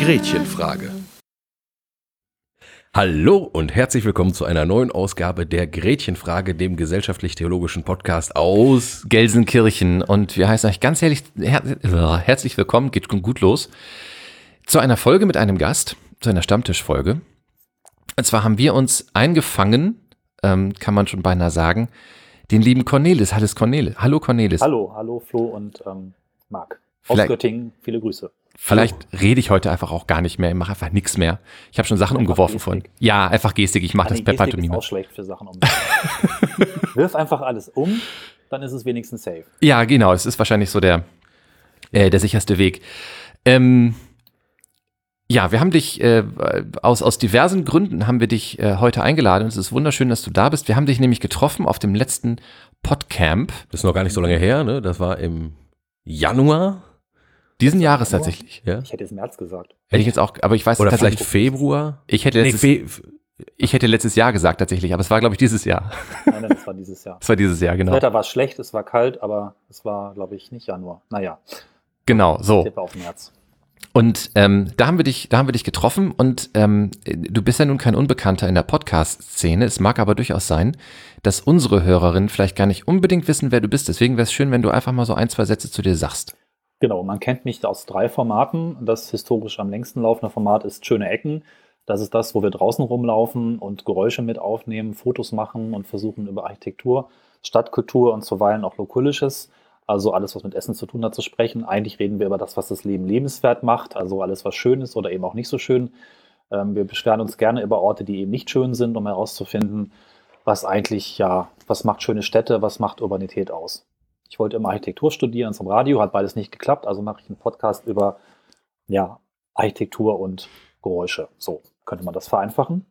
Gretchenfrage. Hallo und herzlich willkommen zu einer neuen Ausgabe der Gretchenfrage, dem gesellschaftlich-theologischen Podcast aus Gelsenkirchen. Und wir heißen euch ganz herzlich, her herzlich willkommen, geht gut los, zu einer Folge mit einem Gast, zu einer Stammtischfolge. Und zwar haben wir uns eingefangen, ähm, kann man schon beinahe sagen, den lieben Cornelis. Hallo Cornelis. Hallo Cornelis. Hallo, hallo Flo und ähm, Marc. Aus Vielleicht Göttingen, viele Grüße. Vielleicht rede ich heute einfach auch gar nicht mehr, ich mache einfach nichts mehr. Ich habe schon Sachen einfach umgeworfen von. Ja, einfach Gestik, ich mache das per Pantomime. ist auch schlecht für Sachen um. Wirf einfach alles um, dann ist es wenigstens safe. Ja, genau, es ist wahrscheinlich so der, äh, der sicherste Weg. Ähm, ja, wir haben dich äh, aus, aus diversen Gründen haben wir dich äh, heute eingeladen. Es ist wunderschön, dass du da bist. Wir haben dich nämlich getroffen auf dem letzten Podcamp. Das ist noch gar nicht so lange her, ne? Das war im Januar diesen Jahres tatsächlich. Ja? Ich hätte jetzt März gesagt. Hätte ich jetzt auch, aber ich weiß Oder vielleicht Februar? Ich hätte letztes, nee, ich hätte letztes Jahr gesagt tatsächlich, aber es war, glaube ich, dieses Jahr. Nein, nein, es war dieses Jahr. Es war dieses Jahr, genau. Das Wetter war schlecht, es war kalt, aber es war, glaube ich, nicht Januar. Naja. Genau, so. Ich tippe auf März. Und ähm, da haben wir dich, da haben wir dich getroffen und ähm, du bist ja nun kein Unbekannter in der Podcast-Szene. Es mag aber durchaus sein, dass unsere Hörerinnen vielleicht gar nicht unbedingt wissen, wer du bist. Deswegen wäre es schön, wenn du einfach mal so ein, zwei Sätze zu dir sagst. Genau, man kennt mich aus drei Formaten. Das historisch am längsten laufende Format ist Schöne Ecken. Das ist das, wo wir draußen rumlaufen und Geräusche mit aufnehmen, Fotos machen und versuchen über Architektur, Stadtkultur und zuweilen auch Lokulisches, also alles, was mit Essen zu tun hat, zu sprechen. Eigentlich reden wir über das, was das Leben lebenswert macht, also alles, was schön ist oder eben auch nicht so schön. Ähm, wir beschweren uns gerne über Orte, die eben nicht schön sind, um herauszufinden, was eigentlich, ja, was macht schöne Städte, was macht Urbanität aus. Ich wollte immer Architektur studieren zum Radio, hat beides nicht geklappt, also mache ich einen Podcast über ja, Architektur und Geräusche. So könnte man das vereinfachen.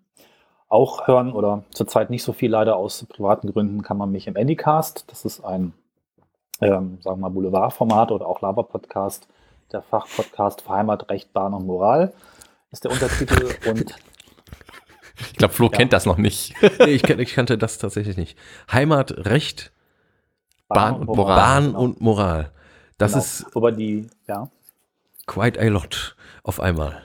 Auch hören oder zurzeit nicht so viel leider aus privaten Gründen kann man mich im Anycast. Das ist ein, ähm, sagen wir mal, Boulevardformat oder auch Laber-Podcast. Der Fachpodcast für Heimat, Recht, Bahn und Moral ist der Untertitel. und ich glaube, Flo ja. kennt das noch nicht. nee, ich, ich, kannte das tatsächlich nicht. Heimat, Recht, Bahn, und Moral. Bahn genau. und Moral. Das genau. ist. Wobei die, ja. Quite a lot auf einmal.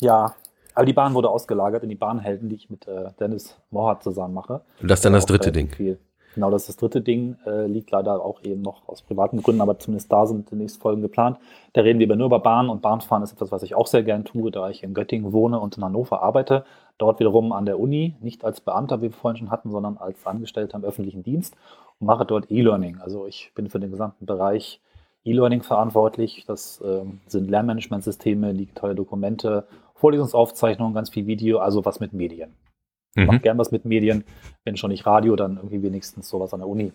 Ja, aber die Bahn wurde ausgelagert in die Bahnhelden, die ich mit äh, Dennis Mohat zusammen mache. Und das ist dann das dritte Ding. Viel. Genau, das ist das dritte Ding. Äh, liegt leider auch eben noch aus privaten Gründen, aber zumindest da sind die nächsten Folgen geplant. Da reden wir nur über Bahn und Bahnfahren ist etwas, was ich auch sehr gern tue, da ich in Göttingen wohne und in Hannover arbeite. Dort wiederum an der Uni, nicht als Beamter, wie wir vorhin schon hatten, sondern als Angestellter im öffentlichen Dienst mache dort E-Learning. Also ich bin für den gesamten Bereich E-Learning verantwortlich. Das ähm, sind Lernmanagementsysteme, digitale Dokumente, Vorlesungsaufzeichnungen, ganz viel Video, also was mit Medien. Ich mhm. mache gern was mit Medien. Wenn schon nicht Radio, dann irgendwie wenigstens sowas an der Uni.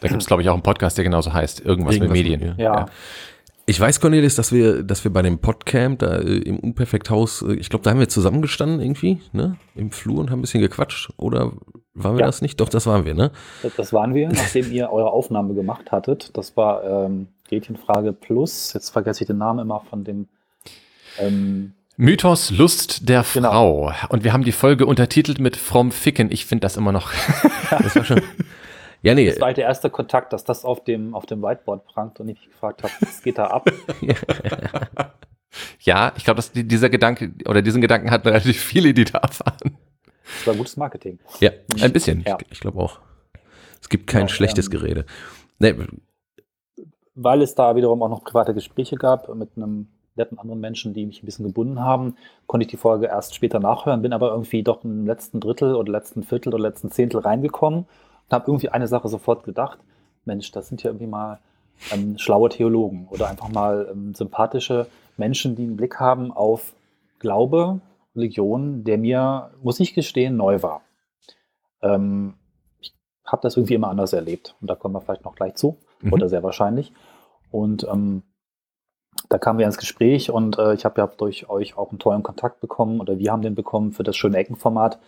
Da gibt es, glaube ich, auch einen Podcast, der genauso heißt. Irgendwas, Irgendwas mit Medien. Mit, ja. ja. Ich weiß, Cornelis, dass wir, dass wir bei dem Podcamp da äh, im Unperfekthaus, äh, ich glaube, da haben wir zusammengestanden irgendwie, ne? Im Flur und haben ein bisschen gequatscht. Oder waren wir ja. das nicht? Doch, das waren wir, ne? Das waren wir, nachdem ihr eure Aufnahme gemacht hattet. Das war ähm, Gretchenfrage Plus. Jetzt vergesse ich den Namen immer von dem ähm, Mythos Lust der genau. Frau. Und wir haben die Folge untertitelt mit From Ficken. Ich finde das immer noch. das war schon. Ja, nee. Das war halt der erste Kontakt, dass das auf dem, auf dem Whiteboard prangt und ich gefragt habe, was geht da ab? ja, ich glaube, dass dieser Gedanke oder diesen Gedanken hatten relativ viele, die da erfahren. Das war gutes Marketing. Ja, ein bisschen. Ja. Ich, ich glaube auch. Es gibt kein genau, schlechtes ähm, Gerede. Nee. Weil es da wiederum auch noch private Gespräche gab mit einem netten anderen Menschen, die mich ein bisschen gebunden haben, konnte ich die Folge erst später nachhören, bin aber irgendwie doch im letzten Drittel oder letzten Viertel oder letzten Zehntel reingekommen und habe irgendwie eine Sache sofort gedacht, Mensch, das sind ja irgendwie mal ähm, schlaue Theologen oder einfach mal ähm, sympathische Menschen, die einen Blick haben auf Glaube, Religion, der mir, muss ich gestehen, neu war. Ähm, ich habe das irgendwie immer anders erlebt und da kommen wir vielleicht noch gleich zu mhm. oder sehr wahrscheinlich. Und ähm, da kamen wir ins Gespräch und äh, ich habe ja durch euch auch einen tollen Kontakt bekommen oder wir haben den bekommen für das schöne Eckenformat.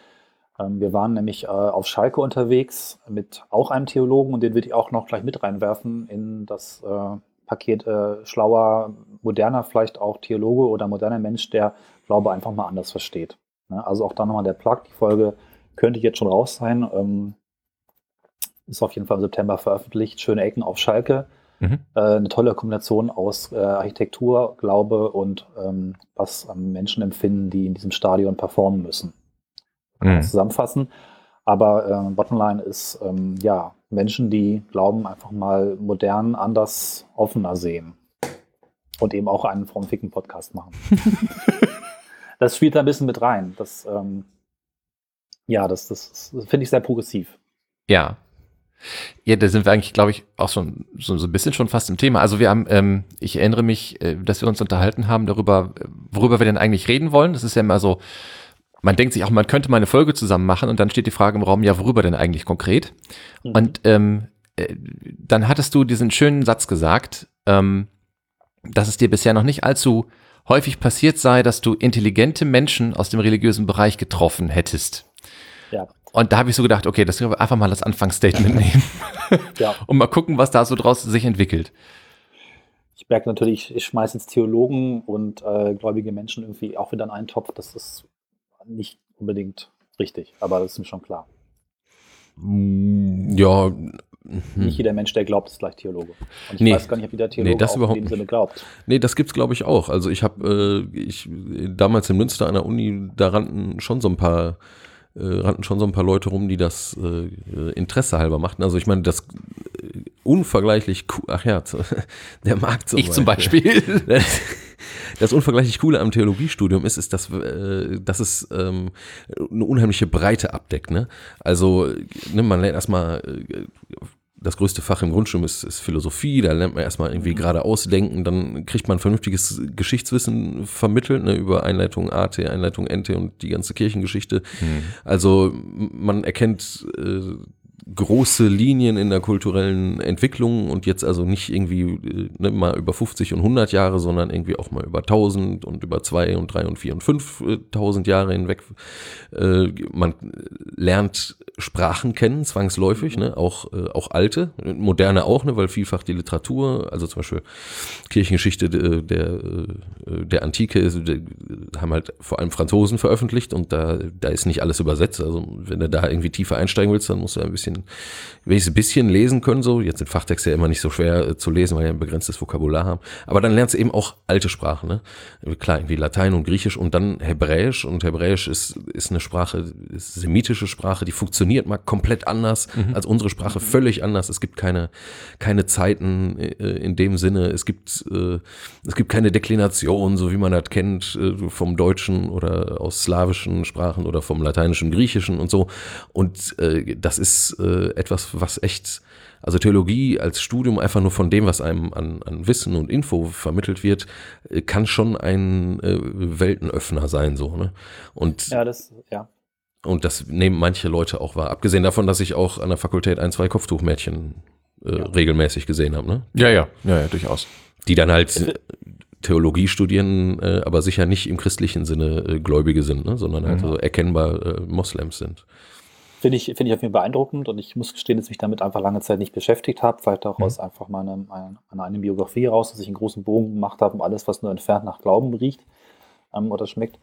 Ähm, wir waren nämlich äh, auf Schalke unterwegs mit auch einem Theologen und den würde ich auch noch gleich mit reinwerfen in das äh, Paket äh, schlauer, moderner, vielleicht auch Theologe oder moderner Mensch, der Glaube einfach mal anders versteht. Ne? Also auch da nochmal der Plug, die Folge könnte jetzt schon raus sein. Ähm, ist auf jeden Fall im September veröffentlicht. Schöne Ecken auf Schalke. Mhm. Äh, eine tolle Kombination aus äh, Architektur, Glaube und ähm, was Menschen empfinden, die in diesem Stadion performen müssen. Mhm. zusammenfassen. Aber äh, Bottomline ist, ähm, ja, Menschen, die Glauben einfach mal modern, anders, offener sehen. Und eben auch einen vom Ficken Podcast machen. das spielt da ein bisschen mit rein. Das, ähm, ja, das, das, das finde ich sehr progressiv. Ja. Ja, da sind wir eigentlich, glaube ich, auch schon so, so ein bisschen schon fast im Thema. Also wir haben, ähm, ich erinnere mich, äh, dass wir uns unterhalten haben darüber, worüber wir denn eigentlich reden wollen. Das ist ja immer so, man denkt sich auch, man könnte mal eine Folge zusammen machen und dann steht die Frage im Raum, ja, worüber denn eigentlich konkret? Mhm. Und ähm, äh, dann hattest du diesen schönen Satz gesagt, ähm, dass es dir bisher noch nicht allzu häufig passiert sei, dass du intelligente Menschen aus dem religiösen Bereich getroffen hättest. Ja. Und da habe ich so gedacht, okay, das können wir einfach mal als Anfangsstatement nehmen. ja. Und mal gucken, was da so draus sich entwickelt. Ich merke natürlich, ich schmeiße jetzt Theologen und äh, gläubige Menschen irgendwie auch wieder in einen Topf. Das ist nicht unbedingt richtig, aber das ist mir schon klar. Ja, nicht hm. jeder Mensch, der glaubt, ist gleich Theologe. Und ich nee. weiß gar nicht, ob jeder Theologe nee, das überhaupt in dem Sinne glaubt. Nee, das gibt's glaube ich auch. Also ich habe äh, ich damals in Münster an der Uni, da rannten schon so ein paar äh, rannten schon so ein paar Leute rum, die das äh, Interesse halber machten. Also ich meine, das äh, unvergleichlich cool, ach ja, der Markt zum Ich zum Beispiel. das unvergleichlich Coole am Theologiestudium ist, ist, dass, äh, dass es ähm, eine unheimliche Breite abdeckt. Ne? Also ne, man lernt erstmal äh, das größte Fach im Grundstudium ist, ist, Philosophie, da lernt man erstmal irgendwie mhm. gerade ausdenken, dann kriegt man vernünftiges Geschichtswissen vermittelt, ne, über Einleitung AT, Einleitung NT und die ganze Kirchengeschichte. Mhm. Also man erkennt äh, große Linien in der kulturellen Entwicklung und jetzt also nicht irgendwie äh, ne, mal über 50 und 100 Jahre, sondern irgendwie auch mal über 1000 und über 2 und 3 und 4 und 5000 Jahre hinweg. Äh, man lernt Sprachen kennen, zwangsläufig, ne? auch, äh, auch alte, moderne auch, ne? weil vielfach die Literatur, also zum Beispiel Kirchengeschichte der, der, äh, Antike, haben halt vor allem Franzosen veröffentlicht und da, da ist nicht alles übersetzt. Also wenn du da irgendwie tiefer einsteigen willst, dann musst du ein bisschen, wenigstens ein bisschen lesen können. So. Jetzt sind Fachtexte ja immer nicht so schwer äh, zu lesen, weil wir ein begrenztes Vokabular haben. Aber dann lernst du eben auch alte Sprachen. Ne? Klar, irgendwie Latein und Griechisch und dann Hebräisch. Und Hebräisch ist, ist eine Sprache, ist semitische Sprache, die funktioniert mal komplett anders mhm. als unsere Sprache, völlig anders. Es gibt keine, keine Zeiten äh, in dem Sinne. Es gibt, äh, es gibt keine Deklination, so wie man das kennt, äh, vom Deutschen oder aus slawischen Sprachen oder vom Lateinischen, Griechischen und so. Und äh, das ist äh, etwas, was echt also Theologie als Studium einfach nur von dem, was einem an, an Wissen und Info vermittelt wird, äh, kann schon ein äh, Weltenöffner sein, so, ne? Und ja, das, ja. Und das nehmen manche Leute auch wahr. Abgesehen davon, dass ich auch an der Fakultät ein, zwei Kopftuchmädchen äh, ja. regelmäßig gesehen habe. Ne? Ja, ja, ja, ja, durchaus. Die dann halt Theologie studieren, äh, aber sicher nicht im christlichen Sinne äh, Gläubige sind, ne? sondern halt mhm. so erkennbar äh, Moslems sind. Finde ich, finde ich auf jeden Fall beeindruckend und ich muss gestehen, dass ich mich damit einfach lange Zeit nicht beschäftigt habe, vielleicht auch mhm. aus einfach meiner, meiner, meiner Biografie heraus, dass ich einen großen Bogen gemacht habe um alles, was nur entfernt nach Glauben riecht ähm, oder schmeckt.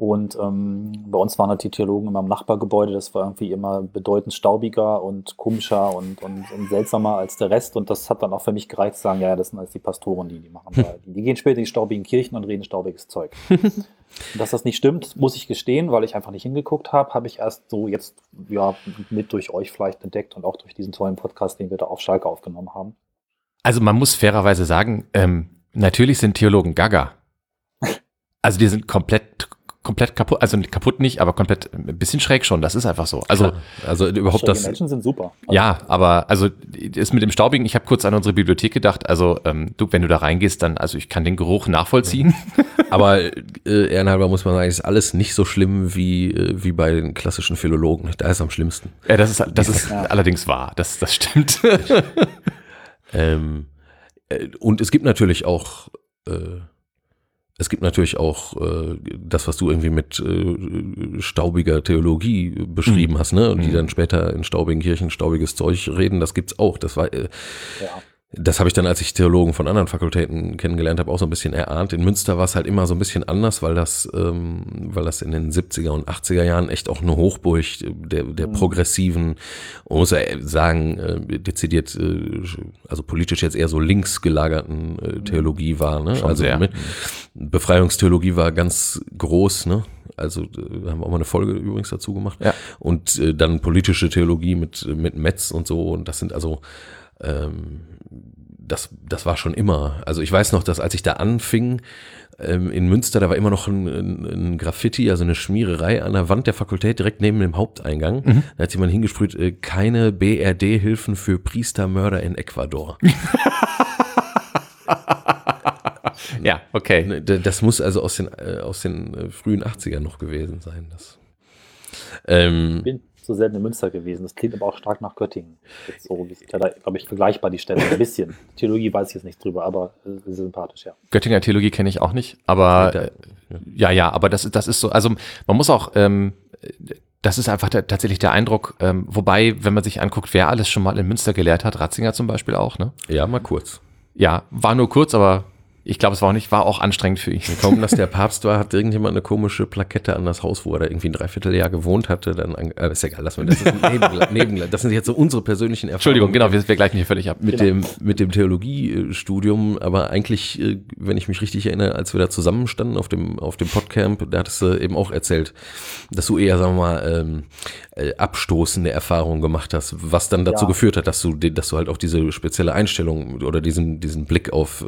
Und ähm, bei uns waren halt die Theologen immer im Nachbargebäude. Das war irgendwie immer bedeutend staubiger und komischer und, und, und, seltsamer als der Rest. Und das hat dann auch für mich gereicht, zu sagen, ja, das sind alles die Pastoren, die die machen. die, die gehen später in die staubigen Kirchen und reden staubiges Zeug. Dass das nicht stimmt, muss ich gestehen, weil ich einfach nicht hingeguckt habe, habe ich erst so jetzt ja mit durch euch vielleicht entdeckt und auch durch diesen tollen Podcast, den wir da auf Schalke aufgenommen haben. Also man muss fairerweise sagen, ähm, natürlich sind Theologen Gaga. Also die sind komplett komplett kaputt, also kaputt nicht, aber komplett ein bisschen schräg schon. Das ist einfach so. Also, Klar. also überhaupt das. Menschen sind super. Also ja, aber also ist mit dem Staubigen. Ich habe kurz an unsere Bibliothek gedacht. Also ähm, du, wenn du da reingehst, dann also ich kann den Geruch nachvollziehen. aber äh, ehrenhalber muss man sagen, ist alles nicht so schlimm wie äh, wie bei den klassischen Philologen. Da ist am schlimmsten. Ja, das ist das ist ja. allerdings wahr. Das das stimmt. ähm, äh, und es gibt natürlich auch äh, es gibt natürlich auch äh, das, was du irgendwie mit äh, staubiger Theologie beschrieben mhm. hast, ne? Und die mhm. dann später in staubigen Kirchen staubiges Zeug reden, das gibt's auch. Das war äh, ja. Das habe ich dann, als ich Theologen von anderen Fakultäten kennengelernt habe, auch so ein bisschen erahnt. In Münster war es halt immer so ein bisschen anders, weil das, ähm, weil das in den 70er und 80er Jahren echt auch eine Hochburg der, der Mhm. progressiven, man muss ja sagen, äh, dezidiert, äh, also politisch jetzt eher so links gelagerten äh, Theologie war. Ne? Schon also sehr. Befreiungstheologie war ganz groß, ne? Also äh, haben wir auch mal eine Folge übrigens dazu gemacht. Ja. Und äh, dann politische Theologie mit, mit Metz und so. Und das sind also ähm, das, das war schon immer. Also ich weiß noch, dass als ich da anfing, ähm, in Münster, da war immer noch ein, ein, ein Graffiti, also eine Schmiererei an der Wand der Fakultät direkt neben dem Haupteingang. Mhm. Da hat jemand hingesprüht, äh, keine BRD-Hilfen für Priestermörder in Ecuador. Ja, okay. Ne, Das muss also aus den, äh, aus den äh, frühen 80ern noch gewesen sein. Das. Ähm, Ich bin so selten in Münster gewesen. Das klingt aber auch stark nach Göttingen. Jetzt so, ja da, glaube ich, vergleichbar die Stelle ein bisschen. Theologie weiß ich jetzt nicht drüber, aber äh, sympathisch, ja. Göttinger Theologie kenne ich auch nicht, aber äh, ja, ja, aber das, das ist so, also man muss auch, ähm, das ist einfach der, tatsächlich der Eindruck, ähm, wobei, wenn man sich anguckt, wer alles schon mal in Münster gelehrt hat, Ratzinger zum Beispiel auch, ne? ja, mal kurz. Ja, war nur kurz, aber ich glaube, es war auch nicht, war auch anstrengend für ihn. Kaum, dass der Papst war, hat irgendjemand eine komische Plakette an das Haus, wo er da irgendwie ein Dreivierteljahr gewohnt hatte. Dann, an- äh, ist egal, lass mal, das Nebengla- Nebengla- Das sind jetzt so unsere persönlichen Erfahrungen. Entschuldigung, genau, wir, wir gleichen hier völlig ab. mit Genau. dem mit dem Theologiestudium, aber eigentlich, äh, wenn ich mich richtig erinnere, als wir da zusammenstanden auf dem auf dem Podcamp, da hattest du eben auch erzählt, dass du eher, sagen wir mal, ähm, äh, abstoßende Erfahrungen gemacht hast, was dann dazu Ja. geführt hat, dass du dass du halt auch diese spezielle Einstellung oder diesen diesen Blick auf äh,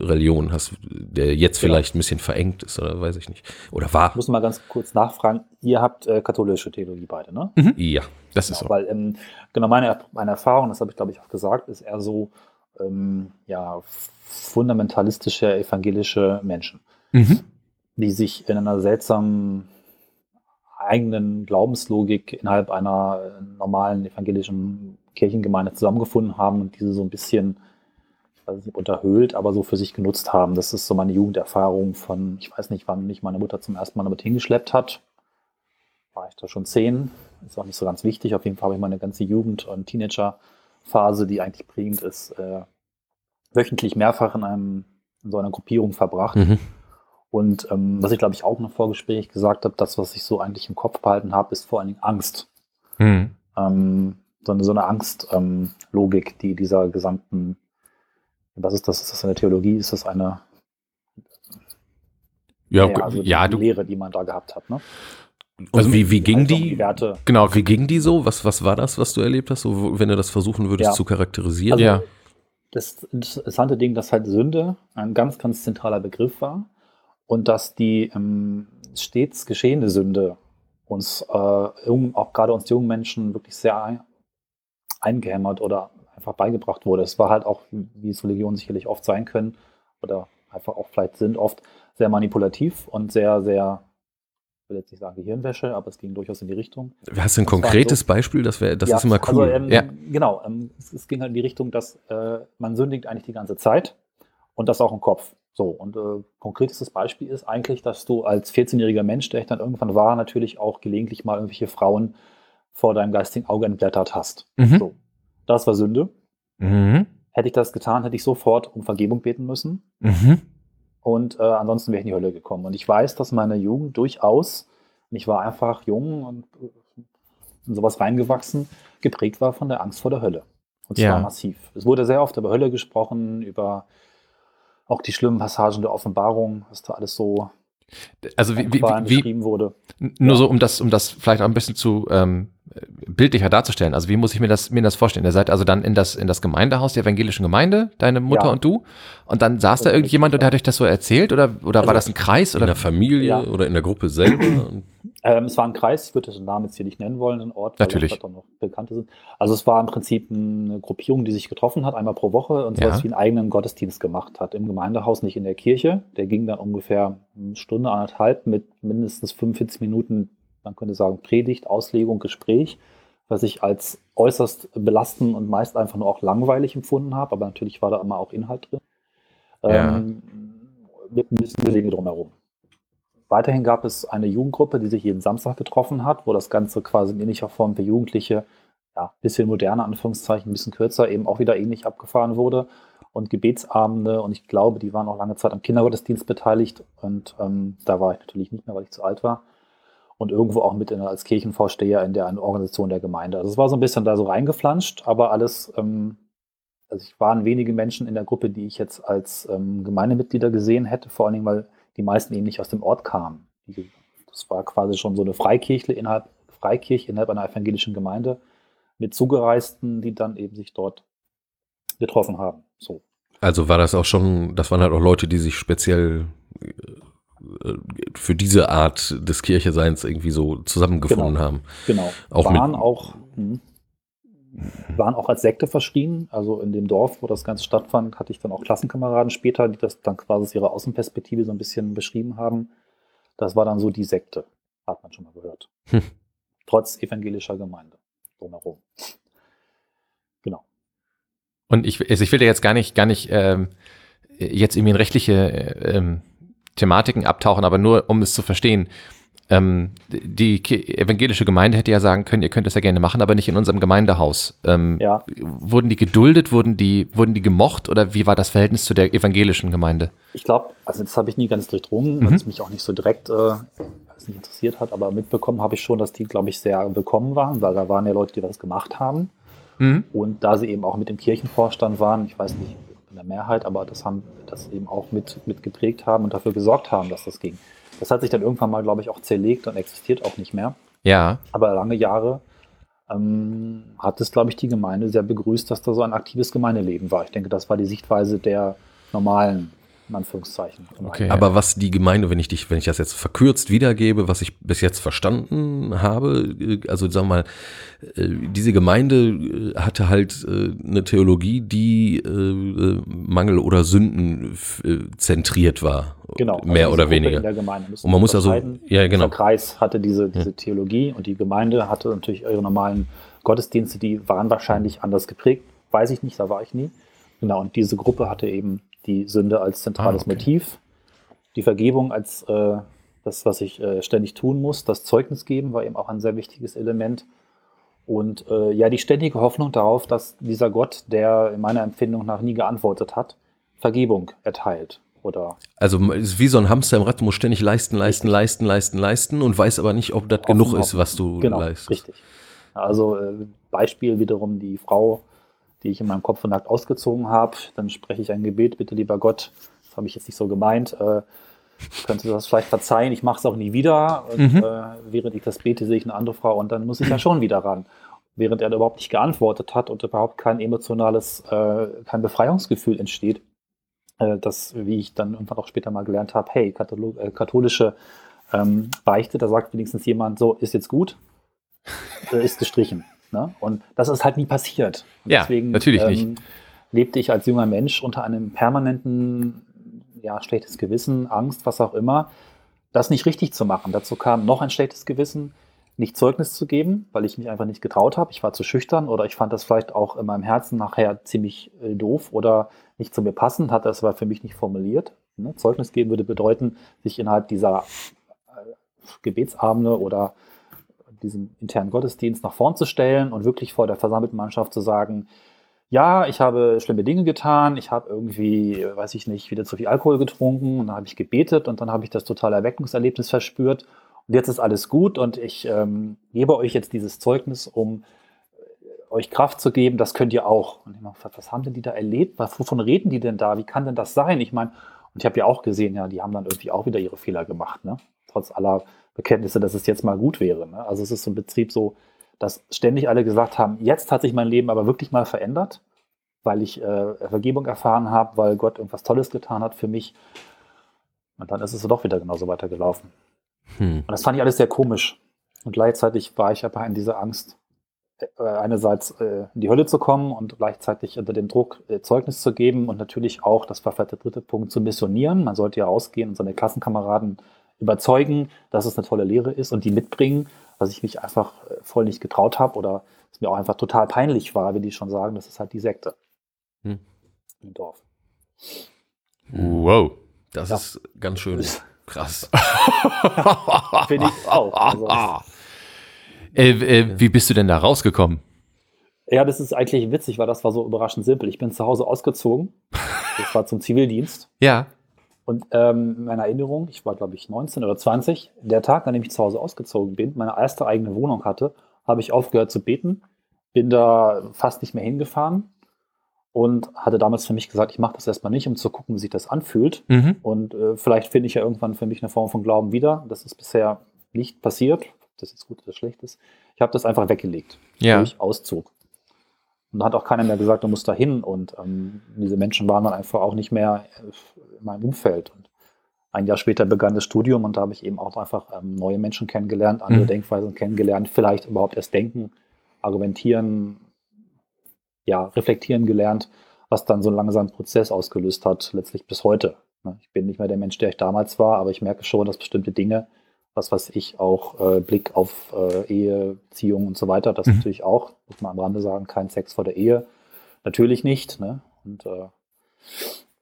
Religion hast, der jetzt Genau. vielleicht ein bisschen verengt ist oder weiß ich nicht oder war. Ich muss mal ganz kurz nachfragen. Ihr habt äh, katholische Theologie beide, ne? Ja, Das ist so. Weil, ähm, genau, meine, meine Erfahrung, das habe ich glaube ich auch gesagt, ist eher so, ähm, ja, fundamentalistische evangelische Menschen, Mhm. die sich in einer seltsamen eigenen Glaubenslogik innerhalb einer äh, normalen evangelischen Kirchengemeinde zusammengefunden haben und diese so ein bisschen, weiß nicht, unterhöhlt, aber so für sich genutzt haben. Das ist so meine Jugenderfahrung von, ich weiß nicht, wann mich meine Mutter zum ersten Mal damit hingeschleppt hat. War ich da schon zehn, ist auch nicht so ganz wichtig. Auf jeden Fall habe ich meine ganze Jugend- und Teenagerphase, die eigentlich prägend ist, äh, wöchentlich mehrfach in, einem, in so einer Gruppierung verbracht. mhm. Und ähm, was ich glaube ich auch im Vorgespräch gesagt habe, das, was ich so eigentlich im Kopf behalten habe, ist vor allen Dingen Angst. Mhm. Ähm, so eine, so eine Angstlogik, ähm, die dieser gesamten, was ist das? Ist das eine Theologie? Ist das eine Ja, ja, also die, ja, die du, Lehre, die man da gehabt hat? Ne? Und Also, wie, wie ging auch die? Werte. genau, Wie ging die so? Was, was war das, was du erlebt hast, so, wenn du das versuchen würdest Ja. zu charakterisieren? Also, ja. das interessante Ding, dass halt Sünde ein ganz, ganz zentraler Begriff war und dass die ähm, stets geschehene Sünde uns, äh, auch gerade uns jungen Menschen, wirklich sehr ein, eingehämmert oder einfach beigebracht wurde. Es war halt auch, wie es Religionen sicherlich oft sein können oder einfach auch vielleicht sind, oft sehr manipulativ und sehr, sehr, ich will jetzt nicht sagen Gehirnwäsche, aber es ging durchaus in die Richtung. Hast du ein Das konkretes so- Beispiel? Das, wär, das Ja, ist immer cool. Also, ähm, Ja. Genau, ähm, es, es ging halt in die Richtung, dass äh, man sündigt eigentlich die ganze Zeit und das auch im Kopf. So, und äh, konkretestes Beispiel ist eigentlich, dass du als 14-jähriger Mensch, der ich dann irgendwann war, natürlich auch gelegentlich mal irgendwelche Frauen vor deinem geistigen Auge entblättert hast. Mhm. So, das war Sünde. Mhm. Hätte ich das getan, hätte ich sofort um Vergebung beten müssen. Mhm. Und äh, ansonsten wäre ich in die Hölle gekommen. Und ich weiß, dass meine Jugend durchaus, und ich war einfach jung und äh, in sowas reingewachsen, geprägt war von der Angst vor der Hölle. Und zwar Ja. massiv. Es wurde sehr oft über Hölle gesprochen, über auch die schlimmen Passagen der Offenbarung, was da alles so Also wie, wie, wie, beschrieben wurde. Nur Ja. so, um das, um das vielleicht auch ein bisschen zu ähm, bildlicher darzustellen. Also wie muss ich mir das, mir das vorstellen? Ihr seid also dann in das, in das Gemeindehaus der evangelischen Gemeinde, deine Mutter Ja. und du, und dann saß da irgendjemand und der hat euch das so erzählt oder, oder war Also das ein Kreis in oder? der Familie Ja. oder in der Gruppe selber? Ähm, es war ein Kreis, ich würde den Namen jetzt hier nicht nennen wollen, ein Ort, Natürlich. das vielleicht auch noch bekannte sind. Also es war im Prinzip eine Gruppierung, die sich getroffen hat, einmal pro Woche und Ja. sowas wie einen eigenen Gottesdienst gemacht hat. Im Gemeindehaus, nicht in der Kirche. Der ging dann ungefähr eine Stunde, anderthalb mit mindestens 45 Minuten, man könnte sagen, Predigt, Auslegung, Gespräch, was ich als äußerst belastend und meist einfach nur auch langweilig empfunden habe, aber natürlich war da immer auch Inhalt drin. Ja. Ähm, mit ein bisschen Bewegung drumherum. Weiterhin gab es eine Jugendgruppe, die sich jeden Samstag getroffen hat, wo das Ganze quasi in ähnlicher Form für Jugendliche ja, bisschen moderner, Anführungszeichen, ein bisschen kürzer, eben auch wieder ähnlich abgefahren wurde. Und Gebetsabende und ich glaube, die waren auch lange Zeit am Kindergottesdienst beteiligt und ähm, da war ich natürlich nicht mehr, weil ich zu alt war. Und irgendwo auch mit in, als Kirchenvorsteher in der Organisation der Gemeinde. Also es war so ein bisschen da so reingeflanscht, aber alles, ähm, also ich waren wenige Menschen in der Gruppe, die ich jetzt als ähm, Gemeindemitglieder gesehen hätte, vor allen Dingen, weil die meisten eben nicht aus dem Ort kamen. Das war quasi schon so eine Freikirche innerhalb, Freikirche innerhalb einer evangelischen Gemeinde mit Zugereisten, die dann eben sich dort getroffen haben. So. Also war das auch schon, das waren halt auch Leute, die sich speziell äh, für diese Art des Kircheseins irgendwie so zusammengefunden Genau. haben. Genau. Auch waren auch hm, waren auch als Sekte verschrien. Also in dem Dorf, wo das Ganze stattfand, hatte ich dann auch Klassenkameraden später, die das dann quasi aus ihrer Außenperspektive so ein bisschen beschrieben haben. Das war dann so die Sekte, hat man schon mal gehört. Hm. Trotz evangelischer Gemeinde drumherum. Genau. Und ich, also ich will da jetzt gar nicht, gar nicht ähm, jetzt irgendwie in rechtliche äh, ähm, Thematiken abtauchen, aber nur um es zu verstehen. Ähm, die evangelische Gemeinde hätte ja sagen können, ihr könnt das ja gerne machen, aber nicht in unserem Gemeindehaus. Ähm, Ja, Wurden die geduldet, wurden die, wurden die gemocht oder wie war das Verhältnis zu der evangelischen Gemeinde? ich glaube, also das habe ich nie ganz durchdrungen, weil Mhm. es mich auch nicht so direkt äh, nicht interessiert hat, aber mitbekommen habe ich schon, dass die, glaube ich, sehr willkommen waren, weil da waren ja Leute, die was gemacht haben. Mhm. Und da sie eben auch mit dem Kirchenvorstand waren, ich weiß nicht der Mehrheit, aber das haben das eben auch mit, mit geprägt haben und dafür gesorgt haben, dass das ging. Das hat sich dann irgendwann mal, glaube ich, auch zerlegt und existiert auch nicht mehr. Ja, Aber lange Jahre ähm, hat es, glaube ich, die Gemeinde sehr begrüßt, dass da so ein aktives Gemeindeleben war. Ich denke, das war die Sichtweise der normalen, in Anführungszeichen. Okay. Aber was die Gemeinde, wenn ich dich, wenn ich das jetzt verkürzt wiedergebe, was ich bis jetzt verstanden habe, äh, also sagen wir mal, äh, diese Gemeinde äh, hatte halt eine Theologie, die Mangel oder Sünden zentriert war. Genau. Mehr also oder weniger. In der Gemeinde Und man muss also, ja genau. Der Kreis hatte diese, diese Theologie und die Gemeinde hatte natürlich ihre normalen Gottesdienste, die waren wahrscheinlich anders geprägt. Weiß ich nicht, da war ich nie. Genau, und diese Gruppe hatte eben die Sünde als zentrales Ah, okay. Motiv, die Vergebung als äh, das, was ich äh, ständig tun muss, das Zeugnis geben war eben auch ein sehr wichtiges Element. Und äh, ja, die ständige Hoffnung darauf, dass dieser Gott, der in meiner Empfindung nach nie geantwortet hat, Vergebung erteilt. Oder Also ist wie so ein Hamster im Rad, du musst ständig leisten, leisten, leisten, leisten, leisten und weiß aber nicht, ob das Offen, genug ist, was du genau, leistest. Richtig. Also äh, Beispiel wiederum die Frau, die ich in meinem Kopf nackt ausgezogen habe. Dann spreche ich ein Gebet, bitte lieber Gott, das habe ich jetzt nicht so gemeint. Äh, könntest du das vielleicht verzeihen? Ich mache es auch nie wieder. Und Mhm. äh, während ich das bete, sehe ich eine andere Frau und dann muss ich ja schon wieder ran. Während er überhaupt nicht geantwortet hat und überhaupt kein emotionales, äh, kein Befreiungsgefühl entsteht. Äh, das, wie ich dann irgendwann auch später mal gelernt habe, hey, Katholo äh, katholische ähm, Beichte, da sagt wenigstens jemand, so, ist jetzt gut, äh, ist gestrichen. Ne? Und das ist halt nie passiert. Und Ja, natürlich nicht. Lebte ich als junger Mensch unter einem permanenten, ja, schlechtes Gewissen, Angst, was auch immer, das nicht richtig zu machen. Dazu kam noch ein schlechtes Gewissen, nicht Zeugnis zu geben, weil ich mich einfach nicht getraut habe. Ich war zu schüchtern oder ich fand das vielleicht auch in meinem Herzen nachher ziemlich äh, doof oder nicht zu mir passend, hatte das aber für mich nicht formuliert. Ne? Zeugnis geben würde bedeuten, sich innerhalb dieser äh, Gebetsabende oder diesem internen Gottesdienst nach vorn zu stellen und wirklich vor der versammelten Mannschaft zu sagen, ja, ich habe schlimme Dinge getan, ich habe irgendwie, weiß ich nicht, wieder zu viel Alkohol getrunken und dann habe ich gebetet und dann habe ich das totale Erweckungserlebnis verspürt und jetzt ist alles gut und ich ähm, gebe euch jetzt dieses Zeugnis, um äh, euch Kraft zu geben, das könnt ihr auch. Und ich meine, was haben denn die da erlebt? Wovon reden die denn da? Wie kann denn das sein? Ich meine, und ich habe ja auch gesehen, ja, die haben dann irgendwie auch wieder ihre Fehler gemacht, ne? Trotz aller Bekenntnisse, dass es jetzt mal gut wäre. Ne? Also es ist so ein Betrieb so, dass ständig alle gesagt haben, jetzt hat sich mein Leben aber wirklich mal verändert, weil ich äh, Vergebung erfahren habe, weil Gott irgendwas Tolles getan hat für mich. Und dann ist es doch wieder genauso weitergelaufen. Hm. Und das fand ich alles sehr komisch. Und gleichzeitig war ich aber in dieser Angst, äh, einerseits äh, in die Hölle zu kommen und gleichzeitig unter dem Druck äh, Zeugnis zu geben und natürlich auch, das war vielleicht der dritte Punkt, zu missionieren. Man sollte ja rausgehen und seine Klassenkameraden überzeugen, dass es eine tolle Lehre ist und die mitbringen, was ich mich einfach äh, voll nicht getraut habe oder es mir auch einfach total peinlich war, wie die schon sagen, das ist halt die Sekte Hm. im Dorf. Wow. Das Ja. ist ganz schön krass. Finde ich auch. Also, Äh, äh, wie bist du denn da rausgekommen? Ja, das ist eigentlich witzig, weil das war so überraschend simpel. Ich bin zu Hause ausgezogen. Das war zum Zivildienst. Ja. Und ähm, in meiner Erinnerung, ich war glaube ich 19 oder 20, der Tag, an dem ich zu Hause ausgezogen bin, meine erste eigene Wohnung hatte, habe ich aufgehört zu beten, bin da fast nicht mehr hingefahren und hatte damals für mich gesagt, ich mache das erstmal nicht, um zu gucken, wie sich das anfühlt. Mhm. Und äh, vielleicht finde ich ja irgendwann für mich eine Form von Glauben wieder. Das ist bisher nicht passiert. Ob Das ist gut oder schlecht ist. Ich habe das einfach weggelegt, Ja. wo ich auszog. Und da hat auch keiner mehr gesagt, du musst da hin. Und ähm, diese Menschen waren dann einfach auch nicht mehr äh, in meinem Umfeld. Und ein Jahr später begann das Studium und da habe ich eben auch einfach ähm, neue Menschen kennengelernt, andere Mhm. Denkweisen kennengelernt, vielleicht überhaupt erst denken, argumentieren, ja, reflektieren gelernt, was dann so einen langsamen Prozess ausgelöst hat, letztlich bis heute. Ne, Ich bin nicht mehr der Mensch, der ich damals war, aber ich merke schon, dass bestimmte Dinge, was weiß ich, auch äh, Blick auf äh, Ehe, Beziehung und so weiter, das Mhm. natürlich auch, muss man am Rande sagen, kein Sex vor der Ehe. Natürlich nicht. Ne? Und äh,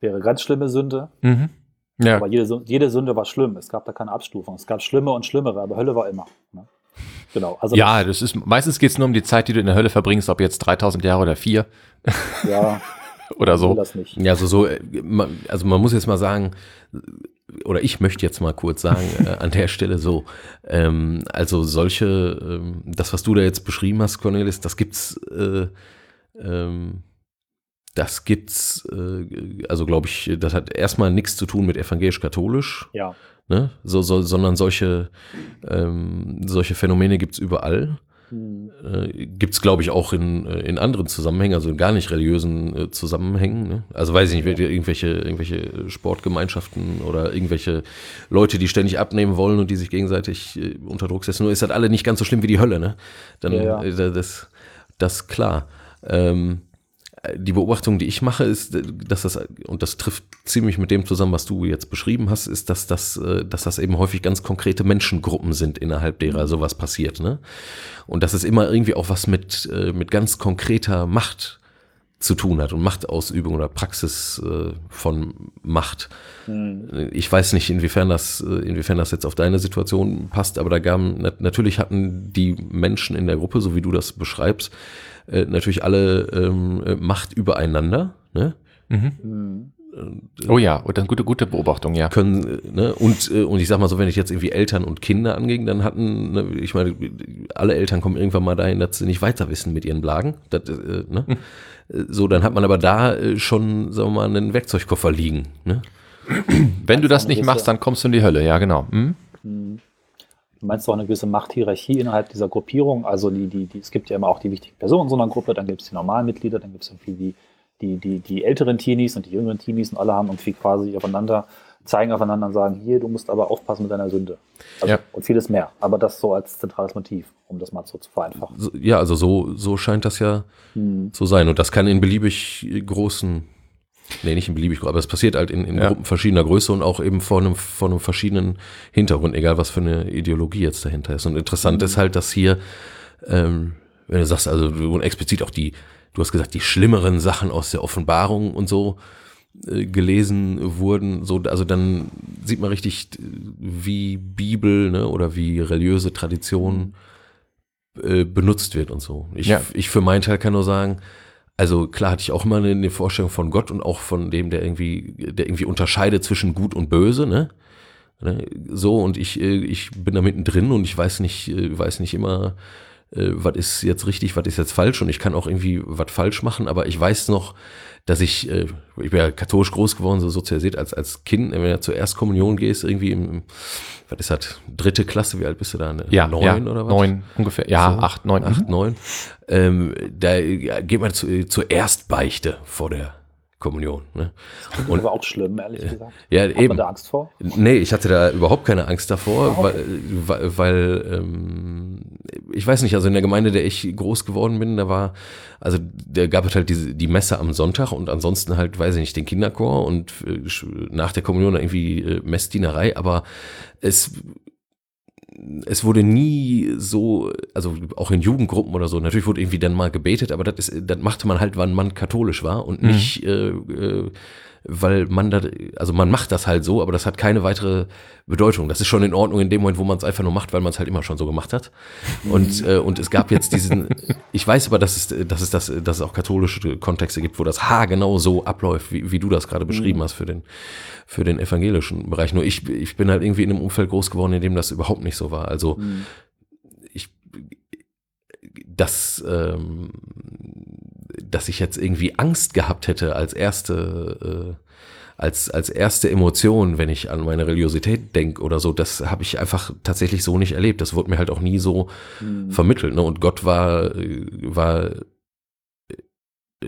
wäre ganz schlimme Sünde. Mhm. Ja. Aber jede, jede Sünde war schlimm. Es gab da keine Abstufung. Es gab schlimme und schlimmere, aber Hölle war immer. Ne? Genau. Also ja, das ist, meistens geht es nur um die Zeit, die du in der Hölle verbringst, ob jetzt 3000 Jahre oder vier ja, oder so. das nicht. Ja, also so, äh, also man muss jetzt mal sagen, oder ich möchte jetzt mal kurz sagen, äh, an der Stelle so, ähm, also solche, ähm, das, was du da jetzt beschrieben hast, Cornelis, das gibt's, äh, ähm, das gibt's, äh, also glaube ich, das hat erstmal nichts zu tun mit evangelisch-katholisch, Ja. ne? so, so, sondern solche, ähm, solche Phänomene gibt's überall. Hm. Äh, Gibt es, glaube ich, auch in, äh, in anderen Zusammenhängen, also in gar nicht religiösen äh, Zusammenhängen. Ne? Also weiß ich nicht, irgendwelche, irgendwelche Sportgemeinschaften oder irgendwelche Leute, die ständig abnehmen wollen und die sich gegenseitig äh, unter Druck setzen. Nur ist das alle nicht ganz so schlimm wie die Hölle, ne? Dann Ja, ja. äh, das, das klar. Ähm, die Beobachtung, die ich mache, ist, dass das, und das trifft ziemlich mit dem zusammen, was du jetzt beschrieben hast, ist, dass das, äh, dass das eben häufig ganz konkrete Menschengruppen sind, innerhalb derer sowas passiert. Ne? Und dass es immer irgendwie auch was mit, äh, mit ganz konkreter Macht zu tun hat und Machtausübung oder Praxis äh, von Macht. Hm. Ich weiß nicht, inwiefern das, inwiefern das jetzt auf deine Situation passt, aber da gaben, nat natürlich hatten die Menschen in der Gruppe, so wie du das beschreibst, äh, natürlich alle ähm, äh, Macht übereinander, ne? Mhm. Hm. Oh ja, und dann gute, gute Beobachtung, ja. können, äh, ne, und, äh, und ich sag mal so, wenn ich jetzt irgendwie Eltern und Kinder anging, dann hatten, ne, ich meine, alle Eltern kommen irgendwann mal dahin, dass sie nicht weiter wissen mit ihren Blagen. Das, äh, ne? Äh, So, dann hat man aber da äh, schon, sagen wir mal, einen Werkzeugkoffer liegen. Ne? Wenn du das nicht machst, dann kommst du in die Hölle, ja, genau. Mhm. Du meinst auch eine gewisse Machthierarchie innerhalb dieser Gruppierung? Also die, die, die, es gibt ja immer auch die wichtigen Personen in so einer Gruppe, dann gibt es die normalen Mitglieder, dann gibt es irgendwie die, die, die, die älteren Teenies und die jüngeren Teenies und alle haben irgendwie quasi aufeinander, zeigen aufeinander und sagen, hier, du musst aber aufpassen mit deiner Sünde. Also, Ja. Und vieles mehr. Aber das so als zentrales Motiv, um das mal so zu vereinfachen. Ja, also so, so scheint das ja Hm. zu sein. Und das kann in beliebig großen, nee, nicht in beliebig großen, aber es passiert halt in, in Ja. Gruppen verschiedener Größe und auch eben vor einem, vor einem verschiedenen Hintergrund, egal was für eine Ideologie jetzt dahinter ist. Und interessant ist halt, dass hier, ähm, wenn du sagst, also und explizit auch die, du hast gesagt, die schlimmeren Sachen aus der Offenbarung und so äh, gelesen wurden, so, also dann sieht man richtig, wie Bibel ne, oder wie religiöse Tradition äh, benutzt wird und so. Ich, Ja. ich für meinen Teil kann nur sagen, also klar hatte ich auch immer eine, Vorstellung von Gott und auch von dem, der irgendwie, der irgendwie unterscheidet zwischen Gut und Böse, ne? Ne? So, und ich, äh, ich bin da mittendrin und ich weiß nicht, äh, weiß nicht immer, äh, was ist jetzt richtig, was ist jetzt falsch und ich kann auch irgendwie was falsch machen, aber ich weiß noch, dass ich, äh, ich bin ja katholisch groß geworden, so sozialisiert als, als Kind, wenn du zur Erstkommunion gehst, irgendwie im, was ist das, dritte Klasse, wie alt bist du da? Ne? Ja, neun ja, oder was? Neun ungefähr. Ja, So, acht, neun. acht, Mhm. neun. Ähm, da geht man zu, zur Erstbeichte vor der Kommunion. Ne? Und war auch schlimm, ehrlich gesagt. Ja, Hat eben. man da Angst vor? Nee, ich hatte da überhaupt keine Angst davor, Ah, weil, weil, ähm, ich weiß nicht, also in der Gemeinde, der ich groß geworden bin, da war, also da gab es halt diese, die Messe am Sonntag und ansonsten halt, weiß ich nicht, den Kinderchor und äh, nach der Kommunion irgendwie äh, Messdienerei, aber es es wurde nie so, also auch in Jugendgruppen oder so, natürlich wurde irgendwie dann mal gebetet, aber das, ist, das machte man halt, wann man katholisch war und Mhm. nicht äh, äh, weil man da, also man macht das halt so, aber das hat keine weitere Bedeutung. Das ist schon in Ordnung in dem Moment, wo man es einfach nur macht, weil man es halt immer schon so gemacht hat. Und, äh, und es gab jetzt diesen, ich weiß aber, dass es, dass es, das, dass es auch katholische Kontexte gibt, wo das Haar genau so abläuft, wie, wie du das gerade beschrieben hast für den, für den evangelischen Bereich. Nur ich, ich bin halt irgendwie in einem Umfeld groß geworden, in dem das überhaupt nicht so war. Also ich, das, ähm, dass ich jetzt irgendwie Angst gehabt hätte als erste, äh, als, als erste Emotion, wenn ich an meine Religiosität denke oder so, das habe ich einfach tatsächlich so nicht erlebt. Das wurde mir halt auch nie so Mhm. vermittelt. Ne? Und Gott war, äh, war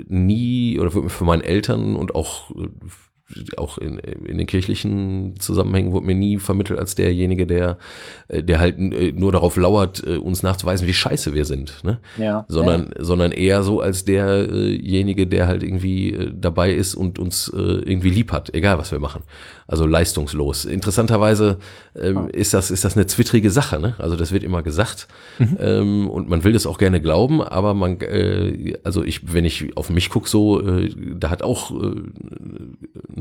nie oder mir für meinen Eltern und auch, äh, auch in, in den kirchlichen Zusammenhängen wurde mir nie vermittelt als derjenige, der, äh, der halt äh, nur darauf lauert, äh, uns nachzuweisen, wie scheiße wir sind. Ne? Ja. sondern, sondern eher so als derjenige, der halt irgendwie dabei ist und uns irgendwie lieb hat, egal was wir machen. Also leistungslos. Interessanterweise ähm, ist, das, ist das eine zwittrige Sache, ne? Also das wird immer gesagt ähm, und man will das auch gerne glauben, aber man, äh, also ich, wenn ich auf mich gucke, so, äh, da hat auch äh,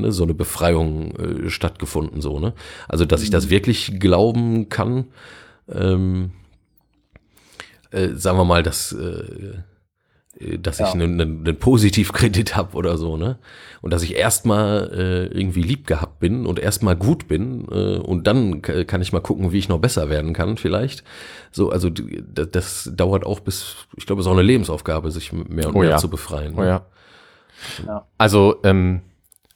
ne, so eine Befreiung äh, stattgefunden, so, ne? Also dass ich das wirklich glauben kann, ähm, äh, sagen wir mal, dass, äh, äh, dass ich Ja. einen, einen, einen Positivkredit habe oder so, ne? Und dass ich erstmal äh, irgendwie lieb gehabt bin und erstmal gut bin äh, und dann kann ich mal gucken, wie ich noch besser werden kann, vielleicht. So, also das dauert auch bis, ich glaube, es ist auch eine Lebensaufgabe, sich mehr und Oh mehr ja. zu befreien. Oh ne? ja. Ja. Also, ähm,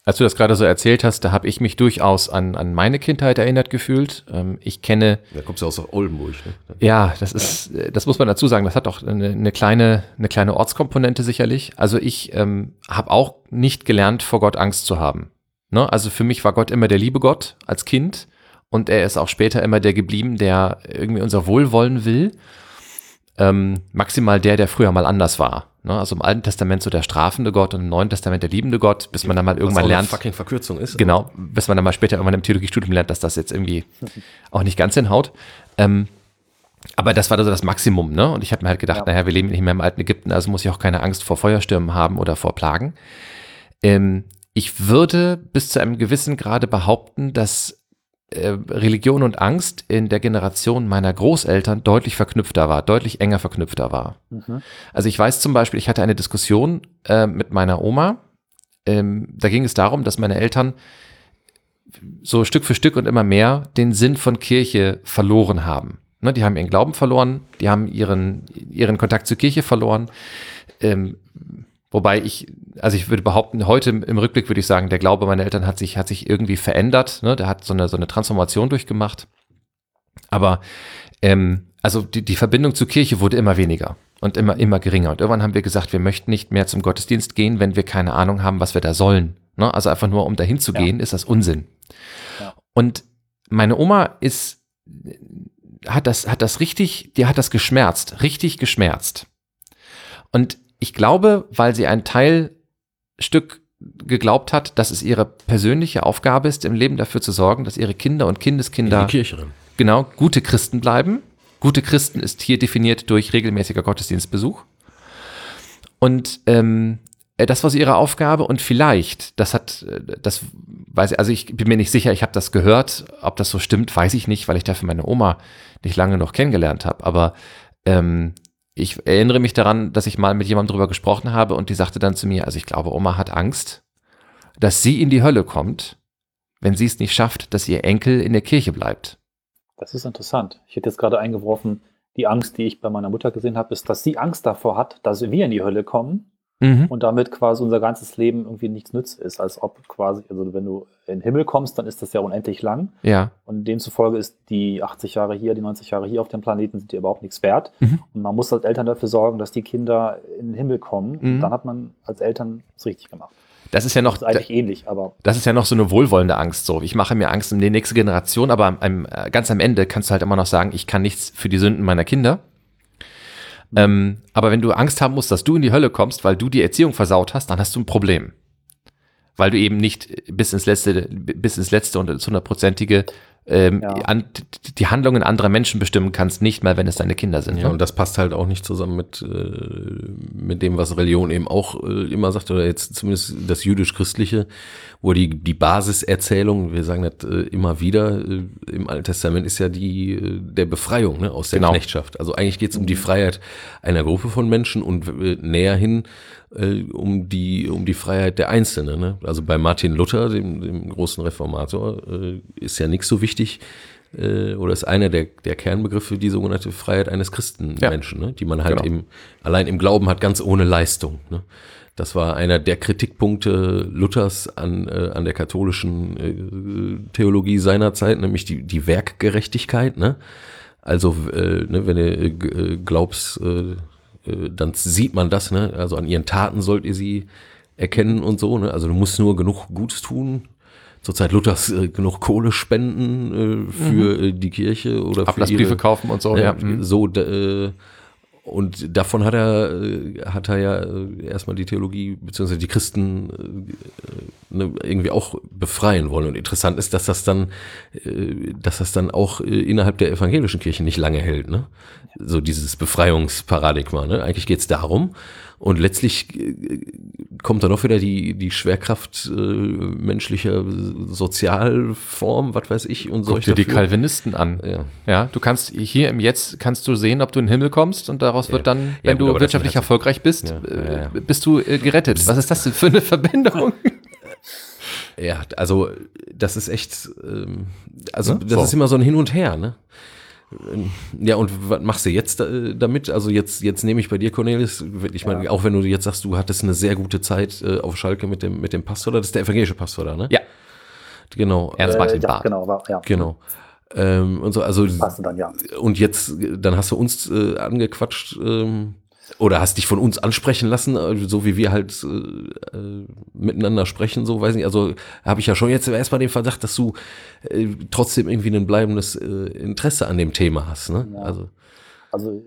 als du das gerade so erzählt hast, da habe ich mich durchaus an, an meine Kindheit erinnert gefühlt. Ähm, ich kenne Da kommst du aus Oldenburg, ne? Ja, das ist, äh, das muss man dazu sagen. Das hat auch eine, eine kleine, eine kleine Ortskomponente sicherlich. Also ich ähm, habe auch nicht gelernt, vor Gott Angst zu haben. Ne? Also für mich war Gott immer der liebe Gott als Kind und er ist auch später immer der geblieben, der irgendwie unser Wohlwollen will. Ähm, maximal der, der früher mal anders war. Ne? Also im Alten Testament so der strafende Gott und im Neuen Testament der liebende Gott, bis man dann mal irgendwann auch eine lernt. fucking Verkürzung ist. Genau, bis man dann mal später irgendwann im Theologiestudium lernt, dass das jetzt irgendwie auch nicht ganz hinhaut. Ähm, aber das war so das Maximum, ne? Und ich habe mir halt gedacht, Ja. naja, wir leben nicht mehr im alten Ägypten, also muss ich auch keine Angst vor Feuerstürmen haben oder vor Plagen. Ähm, ich würde bis zu einem gewissen Grade behaupten, dass Religion und Angst in der Generation meiner Großeltern deutlich verknüpfter war, deutlich enger verknüpfter war. Mhm. Also ich weiß zum Beispiel, ich hatte eine Diskussion äh, mit meiner Oma. Ähm, da ging es darum, dass meine Eltern so Stück für Stück und immer mehr den Sinn von Kirche verloren haben. Ne, die haben ihren Glauben verloren, die haben ihren, ihren Kontakt zur Kirche verloren. Ähm, wobei ich, also ich würde behaupten, heute im, Rückblick würde ich sagen, der Glaube meiner Eltern hat sich, hat sich irgendwie verändert. Ne? Der hat so eine, so eine Transformation durchgemacht. Aber ähm, also die, die Verbindung zur Kirche wurde immer weniger und immer, immer geringer. Und irgendwann haben wir gesagt, wir möchten nicht mehr zum Gottesdienst gehen, wenn wir keine Ahnung haben, was wir da sollen. Ne? Also einfach nur, um dahin zu Ja. gehen, ist das Unsinn. Ja. Und meine Oma ist, hat das, hat das richtig, die hat das geschmerzt, richtig geschmerzt. Und ich glaube, weil sie ein Teilstück geglaubt hat, dass es ihre persönliche Aufgabe ist, im Leben dafür zu sorgen, dass ihre Kinder und In Kindeskinder genau gute Christen bleiben. Gute Christen ist hier definiert durch regelmäßiger Gottesdienstbesuch. Und ähm, äh, das war so ihre Aufgabe und vielleicht, das hat, äh, das weiß ich, also ich bin mir nicht sicher, ich habe das gehört, ob das so stimmt, weiß ich nicht, weil ich dafür meine Oma nicht lange noch kennengelernt habe. Aber ähm, ich erinnere mich daran, dass ich mal mit jemandem drüber gesprochen habe und die sagte dann zu mir, also ich glaube, Oma hat Angst, dass sie in die Hölle kommt, wenn sie es nicht schafft, dass ihr Enkel in der Kirche bleibt. Das ist interessant. Ich hätte jetzt gerade eingeworfen, die Angst, die ich bei meiner Mutter gesehen habe, ist, dass sie Angst davor hat, dass wir in die Hölle kommen Mhm. und damit quasi unser ganzes Leben irgendwie nichts nützt ist. Als ob quasi, also wenn du in den Himmel kommst, dann ist das ja unendlich lang. Ja. Und demzufolge ist die 80 Jahre hier, die 90 Jahre hier auf dem Planeten sind dir überhaupt nichts wert. Mhm. Und man muss als Eltern dafür sorgen, dass die Kinder in den Himmel kommen. Mhm. Und dann hat man als Eltern es richtig gemacht. Das ist ja noch, Das ist eigentlich ähnlich, aber das ist ja noch so eine wohlwollende Angst. So, ich mache mir Angst um die nächste Generation, aber am, am, äh, ganz am Ende kannst du halt immer noch sagen, ich kann nichts für die Sünden meiner Kinder. Ähm, aber wenn du Angst haben musst, dass du in die Hölle kommst, weil du die Erziehung versaut hast, dann hast du ein Problem. Weil du eben nicht bis ins letzte, bis ins letzte und ins hundertprozentige ähm, Ja. an, die Handlungen anderer Menschen bestimmen kannst, nicht mal, wenn es deine Kinder sind. Ja, ne? und das passt halt auch nicht zusammen mit, äh, mit dem, was Religion eben auch äh, immer sagt, oder jetzt zumindest das jüdisch-christliche, wo die, die Basiserzählung, wir sagen das äh, immer wieder, äh, im Alten Testament ist ja die äh, der Befreiung ne, aus der Genau. Knechtschaft. Also eigentlich geht es um die Freiheit einer Gruppe von Menschen und äh, näher hin äh, um die um die Freiheit der Einzelnen. Ne? Also bei Martin Luther, dem, dem großen Reformator, äh, ist ja nichts so wichtig, äh, oder ist einer der, der Kernbegriffe die sogenannte Freiheit eines Christenmenschen, ne? die man halt Genau. im, allein im Glauben hat, ganz ohne Leistung. Ne? Das war einer der Kritikpunkte Luthers an, äh, an der katholischen äh, Theologie seiner Zeit, nämlich die, die Werkgerechtigkeit. Ne? Also, äh, ne, wenn du äh, äh, glaubst, äh, dann sieht man das, ne? Also an ihren Taten sollt ihr sie erkennen und so, ne? Also du musst nur genug Gutes tun. Zur Zeit Luthers äh, genug Kohle spenden äh, für äh, die Kirche oder für Ablassbriefe ihre, kaufen und so. ja, Ja, mhm. so äh, und davon hat er äh, hat er ja äh, erstmal die Theologie beziehungsweise die Christen äh, ne, irgendwie auch befreien wollen und interessant ist, dass das dann dass das dann auch innerhalb der evangelischen Kirche nicht lange hält, ne? So dieses Befreiungsparadigma, ne? Eigentlich geht's darum und letztlich äh, kommt dann auch wieder die die Schwerkraft äh, menschlicher Sozialform, was weiß ich und Guck solche dir die Calvinisten an. ja. Ja, du kannst hier im Jetzt kannst du sehen, ob du in den Himmel kommst und daraus wird dann, Ja, wenn gut, du wirtschaftlich so- erfolgreich bist, Ja, äh, ja, ja. bist du äh, gerettet. Was ist das denn für eine Verbindung? Ja, also das ist echt, ähm, also Ne? das So. ist immer so ein Hin und Her, ne? Ähm, Ja, und was machst du jetzt äh, damit? Also jetzt, jetzt nehme ich bei dir, Cornelis, ich meine, auch wenn du jetzt sagst, du hattest eine sehr gute Zeit äh, auf Schalke mit dem, mit dem Pastor, da, das ist der evangelische Pastor da, ne? Ja. Genau. Ernst Äh, Martin ja, Barth. genau, war, ja. genau. Ähm, und so, also dann, ja. und jetzt, dann hast du uns äh, angequatscht ähm, oder hast dich von uns ansprechen lassen, äh, so wie wir halt äh, äh, miteinander sprechen, so weiß nicht. Also habe ich ja schon jetzt erstmal den Verdacht, dass du äh, trotzdem irgendwie ein bleibendes äh, Interesse an dem Thema hast. Ne? Ja. Also Also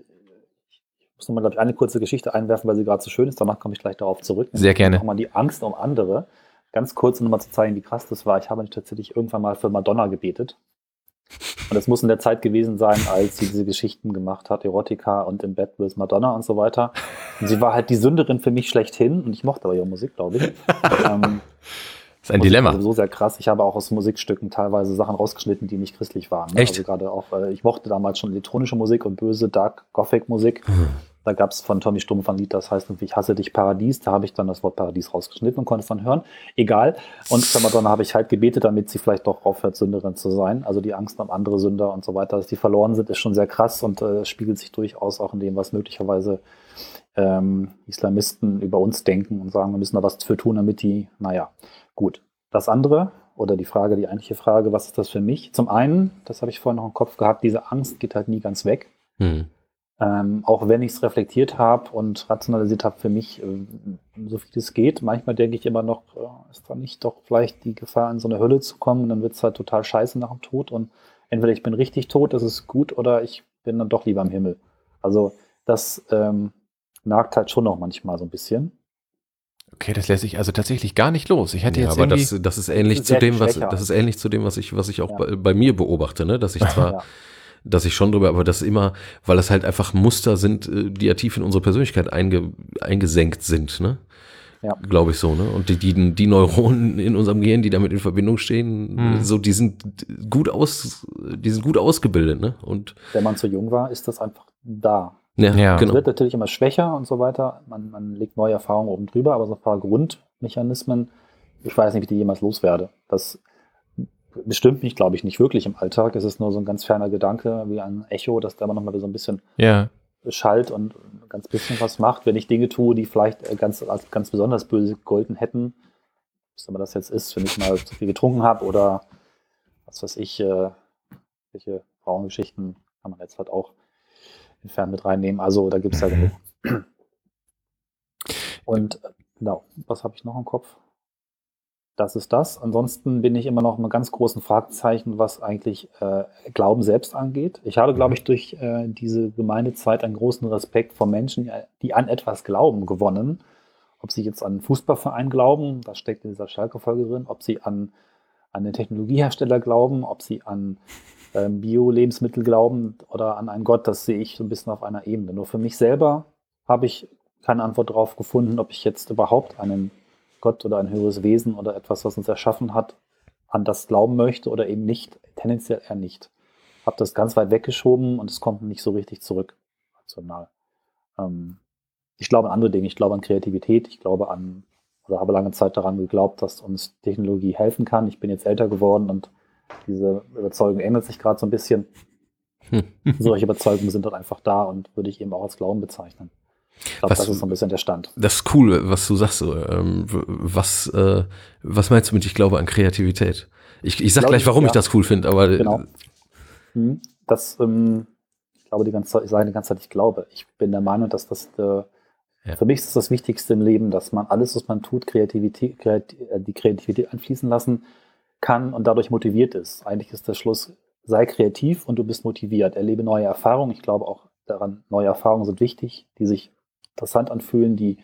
ich muss nochmal, glaube ich, eine kurze Geschichte einwerfen, weil sie gerade so schön ist. Danach komme ich gleich darauf zurück. Sehr gerne. Nochmal die Angst um andere. Ganz kurz, um nochmal zu zeigen, wie krass das war. Ich habe tatsächlich irgendwann mal für Madonna gebetet. Und das muss in der Zeit gewesen sein, als sie diese Geschichten gemacht hat, Erotika und im Bett with Madonna und so weiter. Und sie war halt die Sünderin für mich schlechthin. Und ich mochte aber ihre Musik, glaube ich. ähm, Das ist ein Musik Dilemma. sowieso sehr krass. Ich habe auch aus Musikstücken teilweise Sachen rausgeschnitten, die nicht christlich waren. ne? Echt? Also gerade auch, äh, ich mochte damals schon elektronische Musik und böse Dark Gothic Musik. Da gab es von Tommy Stumpf ein Lied, das heißt ich hasse dich Paradies. Da habe ich dann das Wort Paradies rausgeschnitten und konnte es dann hören. Egal. Und für Madonna habe ich halt gebetet, damit sie vielleicht doch aufhört, Sünderin zu sein. Also die Angst um andere Sünder und so weiter, dass die verloren sind, ist schon sehr krass und äh, spiegelt sich durchaus auch in dem, was möglicherweise ähm, Islamisten über uns denken und sagen, wir müssen da was für tun, damit die, naja, gut. Das andere oder die Frage, die eigentliche Frage, was ist das für mich? Zum einen, das habe ich vorhin noch im Kopf gehabt, diese Angst geht halt nie ganz weg. hm. Ähm, auch wenn ich es reflektiert habe und rationalisiert habe für mich, äh, so viel es geht, manchmal denke ich immer noch, äh, ist da nicht doch vielleicht die Gefahr, in so eine Hölle zu kommen und dann wird es halt total scheiße nach dem Tod und entweder ich bin richtig tot, das ist gut, oder ich bin dann doch lieber im Himmel. Also das ähm, nagt halt schon noch manchmal so ein bisschen. Okay, das lässt sich also tatsächlich gar nicht los. Ich hätte ja, jetzt aber irgendwie... das, das ist ähnlich zu dem, was das ist ähnlich zu dem, was ich, was ich auch Ja. bei, bei mir beobachte, ne? Dass ich zwar Ja. Dass ich schon drüber, aber das immer, weil das halt einfach Muster sind, äh, die ja tief in unsere Persönlichkeit einge, eingesenkt sind, ne? Ja. Glaube ich so, ne? Und die, die, die Neuronen in unserem Gehirn, die damit in Verbindung stehen, Mhm. so, die sind gut aus, die sind gut ausgebildet, ne? Und Wenn man zu jung war, ist das einfach da. ja, Ja. Es genau. wird natürlich immer schwächer und so weiter. Man, man legt neue Erfahrungen oben drüber, aber so ein paar Grundmechanismen, ich weiß nicht, wie ich die jemals loswerde. Das bestimmt mich, glaube ich, nicht wirklich im Alltag. Es ist nur so ein ganz ferner Gedanke, wie ein Echo, das da immer noch mal so ein bisschen Ja, schallt und ganz bisschen was macht. Wenn ich Dinge tue, die vielleicht äh, ganz, ganz besonders böse gegolten hätten, was immer das jetzt ist, wenn ich mal zu viel getrunken habe oder was weiß ich, äh, welche Frauengeschichten kann man jetzt halt auch entfernt mit reinnehmen. Also da gibt es ja genug. Und äh, genau, was habe ich noch im Kopf? Das ist das. Ansonsten bin ich immer noch mit ganz großen Fragezeichen, was eigentlich äh, Glauben selbst angeht. Ich habe, glaube ich, durch äh, diese Gemeindezeit einen großen Respekt vor Menschen, die an etwas glauben, gewonnen. Ob sie jetzt an einen Fußballverein glauben, das steckt in dieser Schalke-Folge drin, ob sie an an den Technologiehersteller glauben, ob sie an ähm, Bio-Lebensmittel glauben oder an einen Gott, das sehe ich so ein bisschen auf einer Ebene. Nur für mich selber habe ich keine Antwort darauf gefunden, ob ich jetzt überhaupt einen Gott oder ein höheres Wesen oder etwas, was uns erschaffen hat, an das glauben möchte oder eben nicht, tendenziell eher nicht. Habe das ganz weit weggeschoben und es kommt nicht so richtig zurück, rational. Ähm, ich glaube an andere Dinge, ich glaube an Kreativität, ich glaube an, oder habe lange Zeit daran geglaubt, dass uns Technologie helfen kann. Ich bin jetzt älter geworden und diese Überzeugung ändert sich gerade so ein bisschen. Solche Überzeugungen sind dort einfach da und würde ich eben auch als Glauben bezeichnen. Ich glaube, das ist so ein bisschen der Stand. Das ist cool, was du sagst. Ähm, was, äh, was meinst du mit, ich glaube an Kreativität? Ich, ich sag ich gleich, warum ich, ja. ich das cool finde, aber. Genau. Hm, das, ähm, ich glaube die ganze Zeit, ich sage die ganze Zeit, ich glaube. Ich bin der Meinung, dass das, äh, ja. für mich ist das Wichtigste im Leben, dass man alles, was man tut, Kreativität, Kreativ, äh, die Kreativität einfließen lassen kann und dadurch motiviert ist. Eigentlich ist der Schluss, sei kreativ und du bist motiviert. Erlebe neue Erfahrungen. Ich glaube auch daran, neue Erfahrungen sind wichtig, die sich interessant anfühlen, die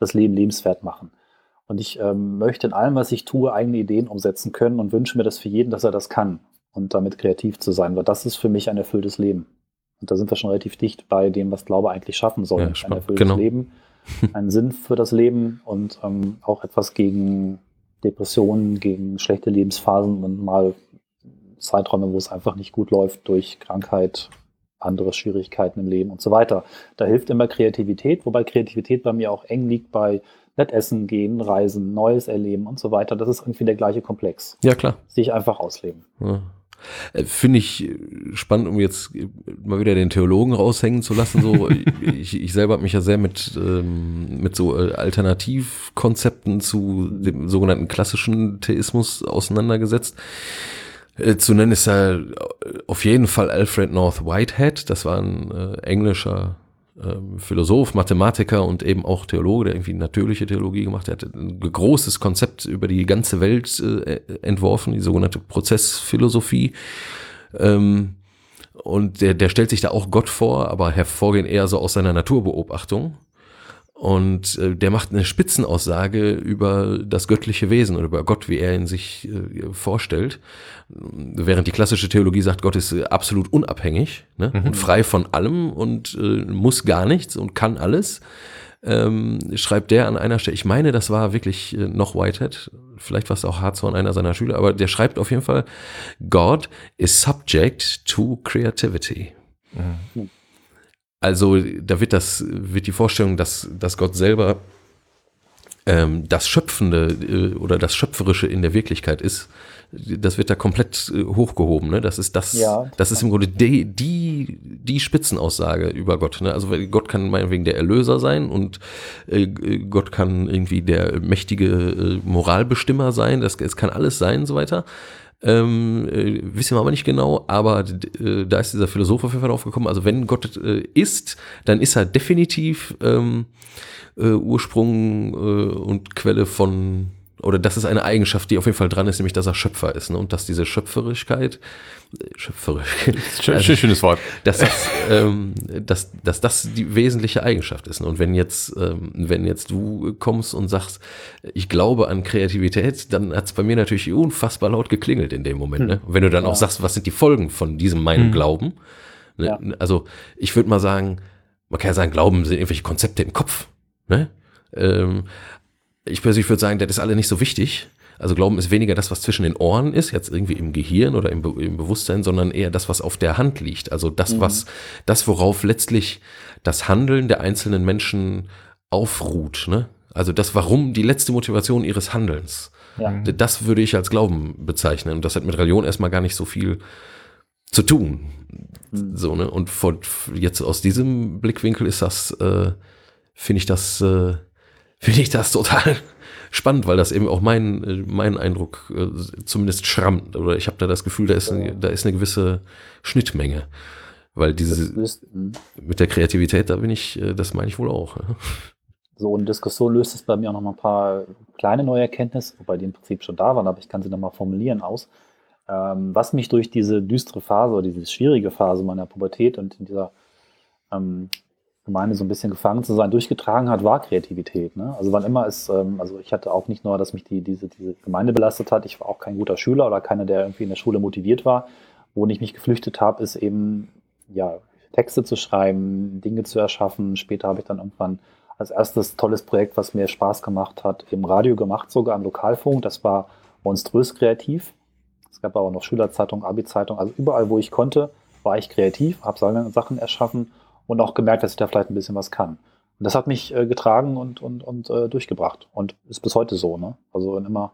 das Leben lebenswert machen. Und ich ähm, möchte in allem, was ich tue, eigene Ideen umsetzen können und wünsche mir das für jeden, dass er das kann und damit kreativ zu sein, weil das ist für mich ein erfülltes Leben. Und da sind wir schon relativ dicht bei dem, was Glaube eigentlich schaffen soll. Ja, ein erfülltes genau. Leben, einen Sinn für das Leben und ähm, auch etwas gegen Depressionen, gegen schlechte Lebensphasen und mal Zeiträume, wo es einfach nicht gut läuft durch Krankheit, andere Schwierigkeiten im Leben und so weiter. Da hilft immer Kreativität, wobei Kreativität bei mir auch eng liegt bei nett essen gehen, reisen, Neues erleben und so weiter. Das ist irgendwie der gleiche Komplex. Ja, klar. Sich einfach ausleben. Ja. Äh, finde ich spannend, um jetzt mal wieder den Theologen raushängen zu lassen. So, ich, ich selber habe mich ja sehr mit, ähm, mit so äh, Alternativkonzepten zu dem sogenannten klassischen Theismus auseinandergesetzt. Äh, zu nennen ist ja auf jeden Fall Alfred North Whitehead. Das war ein äh, englischer äh, Philosoph, Mathematiker und eben auch Theologe, der irgendwie natürliche Theologie gemacht hat. Er hat ein großes Konzept über die ganze Welt äh, entworfen, die sogenannte Prozessphilosophie. Ähm, und der, der stellt sich da auch Gott vor, aber hervorgehend eher so aus seiner Naturbeobachtung. Und äh, der macht eine Spitzenaussage über das göttliche Wesen oder über Gott, wie er ihn sich äh, vorstellt. Während die klassische Theologie sagt, Gott ist äh, absolut unabhängig ne? mhm. und frei von allem und äh, muss gar nichts und kann alles. Ähm, schreibt der an einer Stelle, ich meine, das war wirklich äh, noch Whitehead, vielleicht war es auch Hartzorn, einer seiner Schüler, aber der schreibt auf jeden Fall, God is subject to creativity. Mhm. Also da wird das, wird die Vorstellung, dass, dass Gott selber ähm, das Schöpfende äh, oder das Schöpferische in der Wirklichkeit ist, das wird da komplett äh, hochgehoben. Ne? Das ist das, ja, das ist im Grunde die, die, die Spitzenaussage über Gott. Ne? Also Gott kann meinetwegen der Erlöser sein und äh, Gott kann irgendwie der mächtige äh, Moralbestimmer sein. Das, es kann alles sein und so weiter. Ähm, äh, wissen wir aber nicht genau, aber äh, da ist dieser Philosoph auf jeden Fall drauf Also wenn Gott äh, ist, dann ist er definitiv ähm, äh, Ursprung äh, und Quelle von oder das ist eine Eigenschaft, die auf jeden Fall dran ist, nämlich dass er Schöpfer ist ne? und dass diese Schöpferigkeit, schöpferisch, Schön, also, schönes Wort, dass das, ähm, dass, dass das die wesentliche Eigenschaft ist. Ne? Und wenn jetzt, ähm, wenn jetzt du kommst und sagst, ich glaube an Kreativität, dann hat es bei mir natürlich unfassbar laut geklingelt in dem Moment. Hm. Ne? Und wenn du dann ja. auch sagst, was sind die Folgen von diesem meinem hm. Glauben? Ne? Ja. Also ich würde mal sagen, man kann ja sagen, Glauben sind irgendwelche Konzepte im Kopf. Ne? Ähm, ich persönlich würde sagen, das ist alle nicht so wichtig. Also Glauben ist weniger das, was zwischen den Ohren ist, jetzt irgendwie im Gehirn oder im, Be im Bewusstsein, sondern eher das, was auf der Hand liegt. Also das, mhm. was, das, worauf letztlich das Handeln der einzelnen Menschen aufruht. Ne? Also das, warum die letzte Motivation ihres Handelns. Ja. Das würde ich als Glauben bezeichnen. Und das hat mit Religion erstmal gar nicht so viel zu tun. Mhm. So, ne? Und von, jetzt aus diesem Blickwinkel ist das, äh, finde ich das, äh, finde ich das total spannend, weil das eben auch mein, äh, mein Eindruck äh, zumindest schrammt. Oder ich habe da das Gefühl, da ist, eine, da ist eine gewisse Schnittmenge. Weil diese hm. mit der Kreativität, da bin ich, äh, das meine ich wohl auch. So eine Diskussion löst es bei mir auch noch mal ein paar kleine neue Erkenntnisse, wobei die im Prinzip schon da waren, aber ich kann sie noch mal formulieren aus. Ähm, was mich durch diese düstere Phase oder diese schwierige Phase meiner Pubertät und in dieser ähm, Gemeinde so ein bisschen gefangen zu sein, durchgetragen hat, war Kreativität. Ne? Also wann immer es, ähm, also ich hatte auch nicht nur, dass mich die, diese, diese Gemeinde belastet hat, ich war auch kein guter Schüler oder keiner, der irgendwie in der Schule motiviert war. Wo ich mich geflüchtet habe, ist eben, ja, Texte zu schreiben, Dinge zu erschaffen. Später habe ich dann irgendwann als erstes tolles Projekt, was mir Spaß gemacht hat, im Radio gemacht, sogar am Lokalfunk. Das war monströs kreativ. Es gab aber noch Schülerzeitung, Abi-Zeitung, also überall, wo ich konnte, war ich kreativ, habe Sachen erschaffen und auch gemerkt, dass ich da vielleicht ein bisschen was kann. Und das hat mich äh, getragen und, und, und äh, durchgebracht und ist bis heute so. Ne? Also wenn immer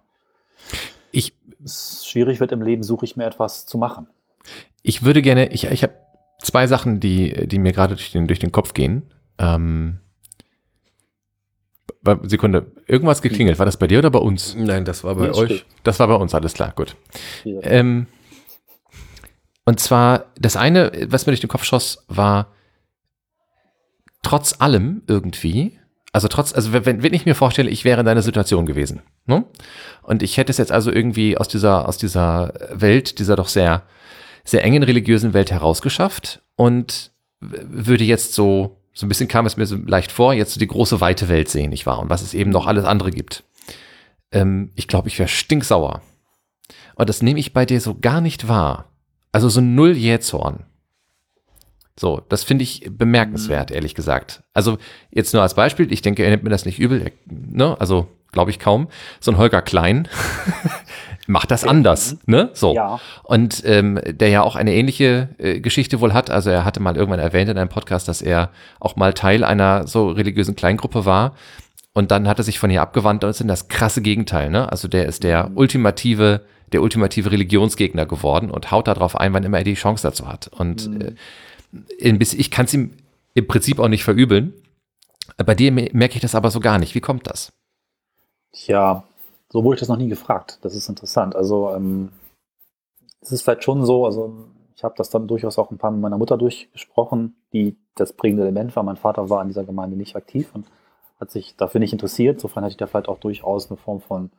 ich, es schwierig wird im Leben, suche ich mir etwas zu machen. Ich würde gerne, ich, ich habe zwei Sachen, die, die mir gerade durch den, durch den Kopf gehen. Ähm, Sekunde, irgendwas geklingelt. War das bei dir oder bei uns? Nein, das war bei ja, euch. Das war bei uns, alles klar, gut. Ähm, und zwar, das eine, was mir durch den Kopf schoss, war, trotz allem irgendwie, also trotz, also wenn, wenn ich mir vorstelle, ich wäre in deiner Situation gewesen, ne? Und ich hätte es jetzt also irgendwie aus dieser, aus dieser Welt, dieser doch sehr, sehr engen religiösen Welt herausgeschafft und würde jetzt so, so ein bisschen kam es mir so leicht vor, jetzt so die große weite Welt sehen, nicht wahr? Und was es eben noch alles andere gibt. Ähm, ich glaube, ich wäre stinksauer. Und das nehme ich bei dir so gar nicht wahr. Also so null Jähzorn. So, das finde ich bemerkenswert, mhm. ehrlich gesagt. Also jetzt nur als Beispiel, ich denke, er nimmt mir das nicht übel, ne? Also glaube ich kaum. So ein Holger Klein macht das anders, ne? So. Ja. Und ähm, der ja auch eine ähnliche äh, Geschichte wohl hat. Also er hatte mal irgendwann erwähnt in einem Podcast, dass er auch mal Teil einer so religiösen Kleingruppe war. Und dann hat er sich von ihr abgewandt und ist in das krasse Gegenteil, ne? Also der ist der mhm. ultimative, der ultimative Religionsgegner geworden und haut darauf ein, wann immer er die Chance dazu hat. Und mhm. äh, ich kann es ihm im Prinzip auch nicht verübeln. Bei dir merke ich das aber so gar nicht. Wie kommt das? Tja, so wurde ich das noch nie gefragt. Das ist interessant. Also ähm, es ist vielleicht schon so, also ich habe das dann durchaus auch ein paar mit meiner Mutter durchgesprochen, die das prägende Element war. Mein Vater war in dieser Gemeinde nicht aktiv und hat sich dafür nicht interessiert. Insofern hatte ich da vielleicht auch durchaus eine Form von,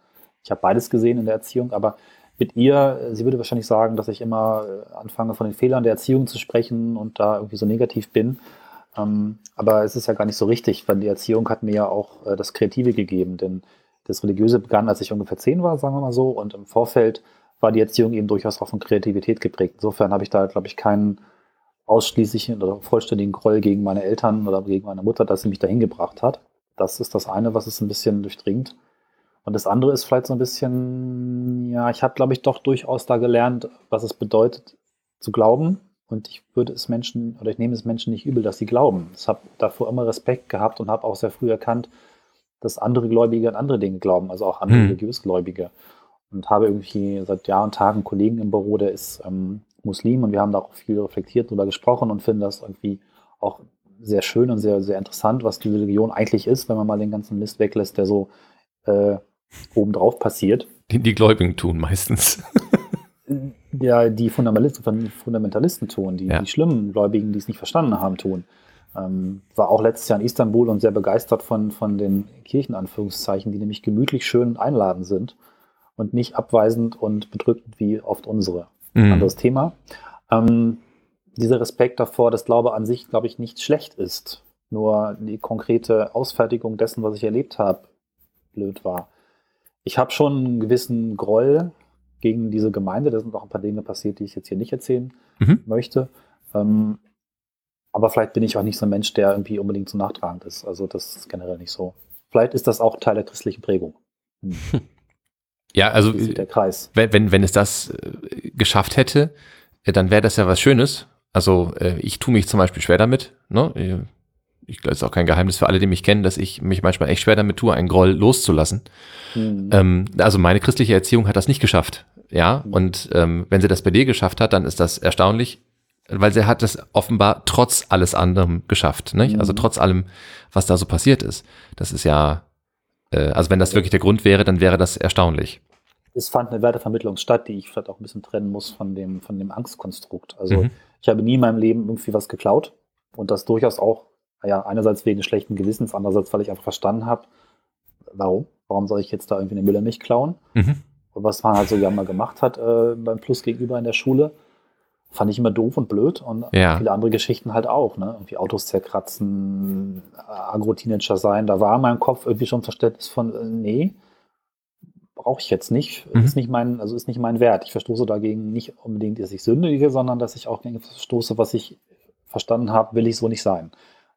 ich habe beides gesehen in der Erziehung, aber mit ihr, sie würde wahrscheinlich sagen, dass ich immer äh, anfange, von den Fehlern der Erziehung zu sprechen und da irgendwie so negativ bin. Ähm, aber es ist ja gar nicht so richtig, weil die Erziehung hat mir ja auch äh, das Kreative gegeben. Denn das Religiöse begann, als ich ungefähr zehn war, sagen wir mal so. Und im Vorfeld war die Erziehung eben durchaus auch von Kreativität geprägt. Insofern habe ich da, glaube ich, keinen ausschließlichen oder vollständigen Groll gegen meine Eltern oder gegen meine Mutter, dass sie mich dahin gebracht hat. Das ist das eine, was es ein bisschen durchdringt. Und das andere ist vielleicht so ein bisschen, ja, ich habe, glaube ich, doch durchaus da gelernt, was es bedeutet zu glauben. Und ich würde es Menschen, oder ich nehme es Menschen nicht übel, dass sie glauben. Ich habe davor immer Respekt gehabt und habe auch sehr früh erkannt, dass andere Gläubige an andere Dinge glauben, also auch andere hm. Religiösgläubige. Und habe irgendwie seit Jahren und Tagen einen Kollegen im Büro, der ist ähm, Muslim und wir haben da auch viel reflektiert darüber gesprochen und finden das irgendwie auch sehr schön und sehr, sehr interessant, was die Religion eigentlich ist, wenn man mal den ganzen Mist weglässt, der so äh, obendrauf passiert. Den die Gläubigen tun meistens. ja, die Fundamentalisten, Fundamentalisten tun, die, ja. die schlimmen Gläubigen, die es nicht verstanden haben, tun. Ähm, war auch letztes Jahr in Istanbul und sehr begeistert von, von den Kirchenanführungszeichen, die nämlich gemütlich, schön und einladend sind und nicht abweisend und bedrückend wie oft unsere. Mhm. Anderes Thema. Ähm, dieser Respekt davor, dass Glaube an sich, glaube ich, nicht schlecht ist. Nur die konkrete Ausfertigung dessen, was ich erlebt habe, blöd war ich habe schon einen gewissen Groll gegen diese Gemeinde. Da sind auch ein paar Dinge passiert, die ich jetzt hier nicht erzählen mhm. möchte. Ähm, aber vielleicht bin ich auch nicht so ein Mensch, der irgendwie unbedingt so nachtragend ist. Also das ist generell nicht so. Vielleicht ist das auch Teil der christlichen Prägung. Hm. Ja, also der Kreis. Wenn, wenn, es das äh, geschafft hätte, äh, dann wäre das ja was Schönes. Also äh, ich tue mich zum Beispiel schwer damit. Ne? Ich glaube, es ist auch kein Geheimnis für alle, die mich kennen, dass ich mich manchmal echt schwer damit tue, einen Groll loszulassen. Mhm. Ähm, also meine christliche Erziehung hat das nicht geschafft. Ja, mhm. und ähm, wenn sie das bei dir geschafft hat, dann ist das erstaunlich, weil sie hat es offenbar trotz alles anderem geschafft. Nicht? Also mhm. Also trotz allem, was da so passiert ist. Das ist ja, äh, also wenn das wirklich der Grund wäre, dann wäre das erstaunlich. Es fand eine Wertevermittlung statt, die ich vielleicht auch ein bisschen trennen muss von dem, von dem Angstkonstrukt. Also mhm. ich habe nie in meinem Leben irgendwie was geklaut und das durchaus auch ja, einerseits wegen schlechten Gewissens, andererseits, weil ich einfach verstanden habe, warum? Warum soll ich jetzt da irgendwie eine Müllermilch klauen? Mhm. Und was man halt so ja mal gemacht hat äh, beim Plus gegenüber in der Schule. fand ich immer doof und blöd und Ja. viele andere Geschichten halt auch, ne? Irgendwie Autos zerkratzen, Agro-Teenager sein, da war in meinem Kopf irgendwie schon Verständnis von, äh, nee, brauche ich jetzt nicht. Mhm. Ist nicht mein, also ist nicht mein Wert. Ich verstoße dagegen nicht unbedingt, dass ich sündige, sondern dass ich auch gegen verstoße, was ich verstanden habe, will ich so nicht sein.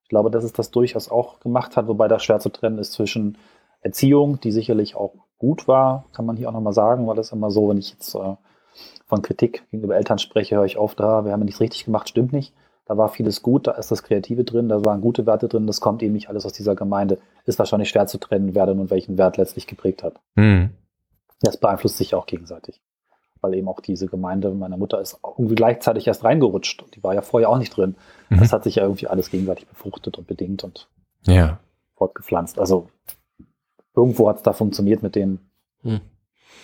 Ich glaube, dass es das durchaus auch gemacht hat, wobei das schwer zu trennen ist zwischen Erziehung, die sicherlich auch gut war, kann man hier auch nochmal sagen, weil das immer so, wenn ich jetzt äh, von Kritik gegenüber Eltern spreche, höre ich oft, da, wir haben nichts richtig gemacht, stimmt nicht. Da war vieles gut, da ist das Kreative drin, da waren gute Werte drin, das kommt eben nicht alles aus dieser Gemeinde. Ist wahrscheinlich schwer zu trennen, wer denn und welchen Wert letztlich geprägt hat. Hm. Das beeinflusst sich auch gegenseitig. Weil eben auch diese Gemeinde meiner Mutter ist irgendwie gleichzeitig erst reingerutscht. Die war ja vorher auch nicht drin. Mhm. Das hat sich ja irgendwie alles gegenseitig befruchtet und bedingt und Ja. fortgepflanzt. Also irgendwo hat es da funktioniert, mit den Hm.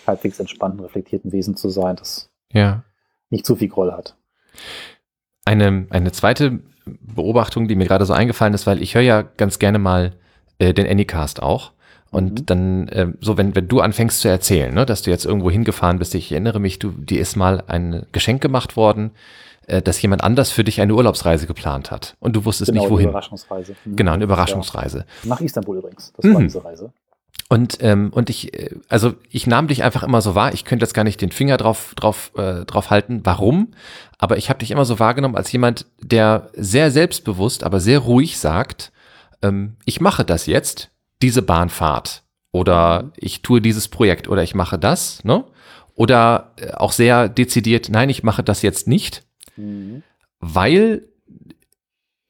halbwegs entspannten, reflektierten Wesen zu sein, das Ja. nicht zu viel Groll hat. Eine, eine zweite Beobachtung, die mir gerade so eingefallen ist, weil ich höre ja ganz gerne mal äh, den Anycast auch. Und Mhm. dann, äh, so wenn, wenn du anfängst zu erzählen, ne, dass du jetzt irgendwo hingefahren bist, ich erinnere mich, du, dir ist mal ein Geschenk gemacht worden, äh, dass jemand anders für dich eine Urlaubsreise geplant hat. Und du wusstest nicht Genau, die wohin. Überraschungsreise. Mhm. Genau, eine Überraschungsreise. Ja. Nach Istanbul übrigens. Das Mhm. war diese Reise. Und, ähm, und ich, äh, also ich nahm dich einfach immer so wahr. Ich könnte jetzt gar nicht den Finger drauf, drauf, äh, drauf halten, warum. Aber ich habe dich immer so wahrgenommen als jemand, der sehr selbstbewusst, aber sehr ruhig sagt, ähm, ich mache das jetzt, diese Bahnfahrt. Oder ich tue dieses Projekt oder ich mache das, ne? Oder äh, auch sehr dezidiert, nein, ich mache das jetzt nicht, Mhm. weil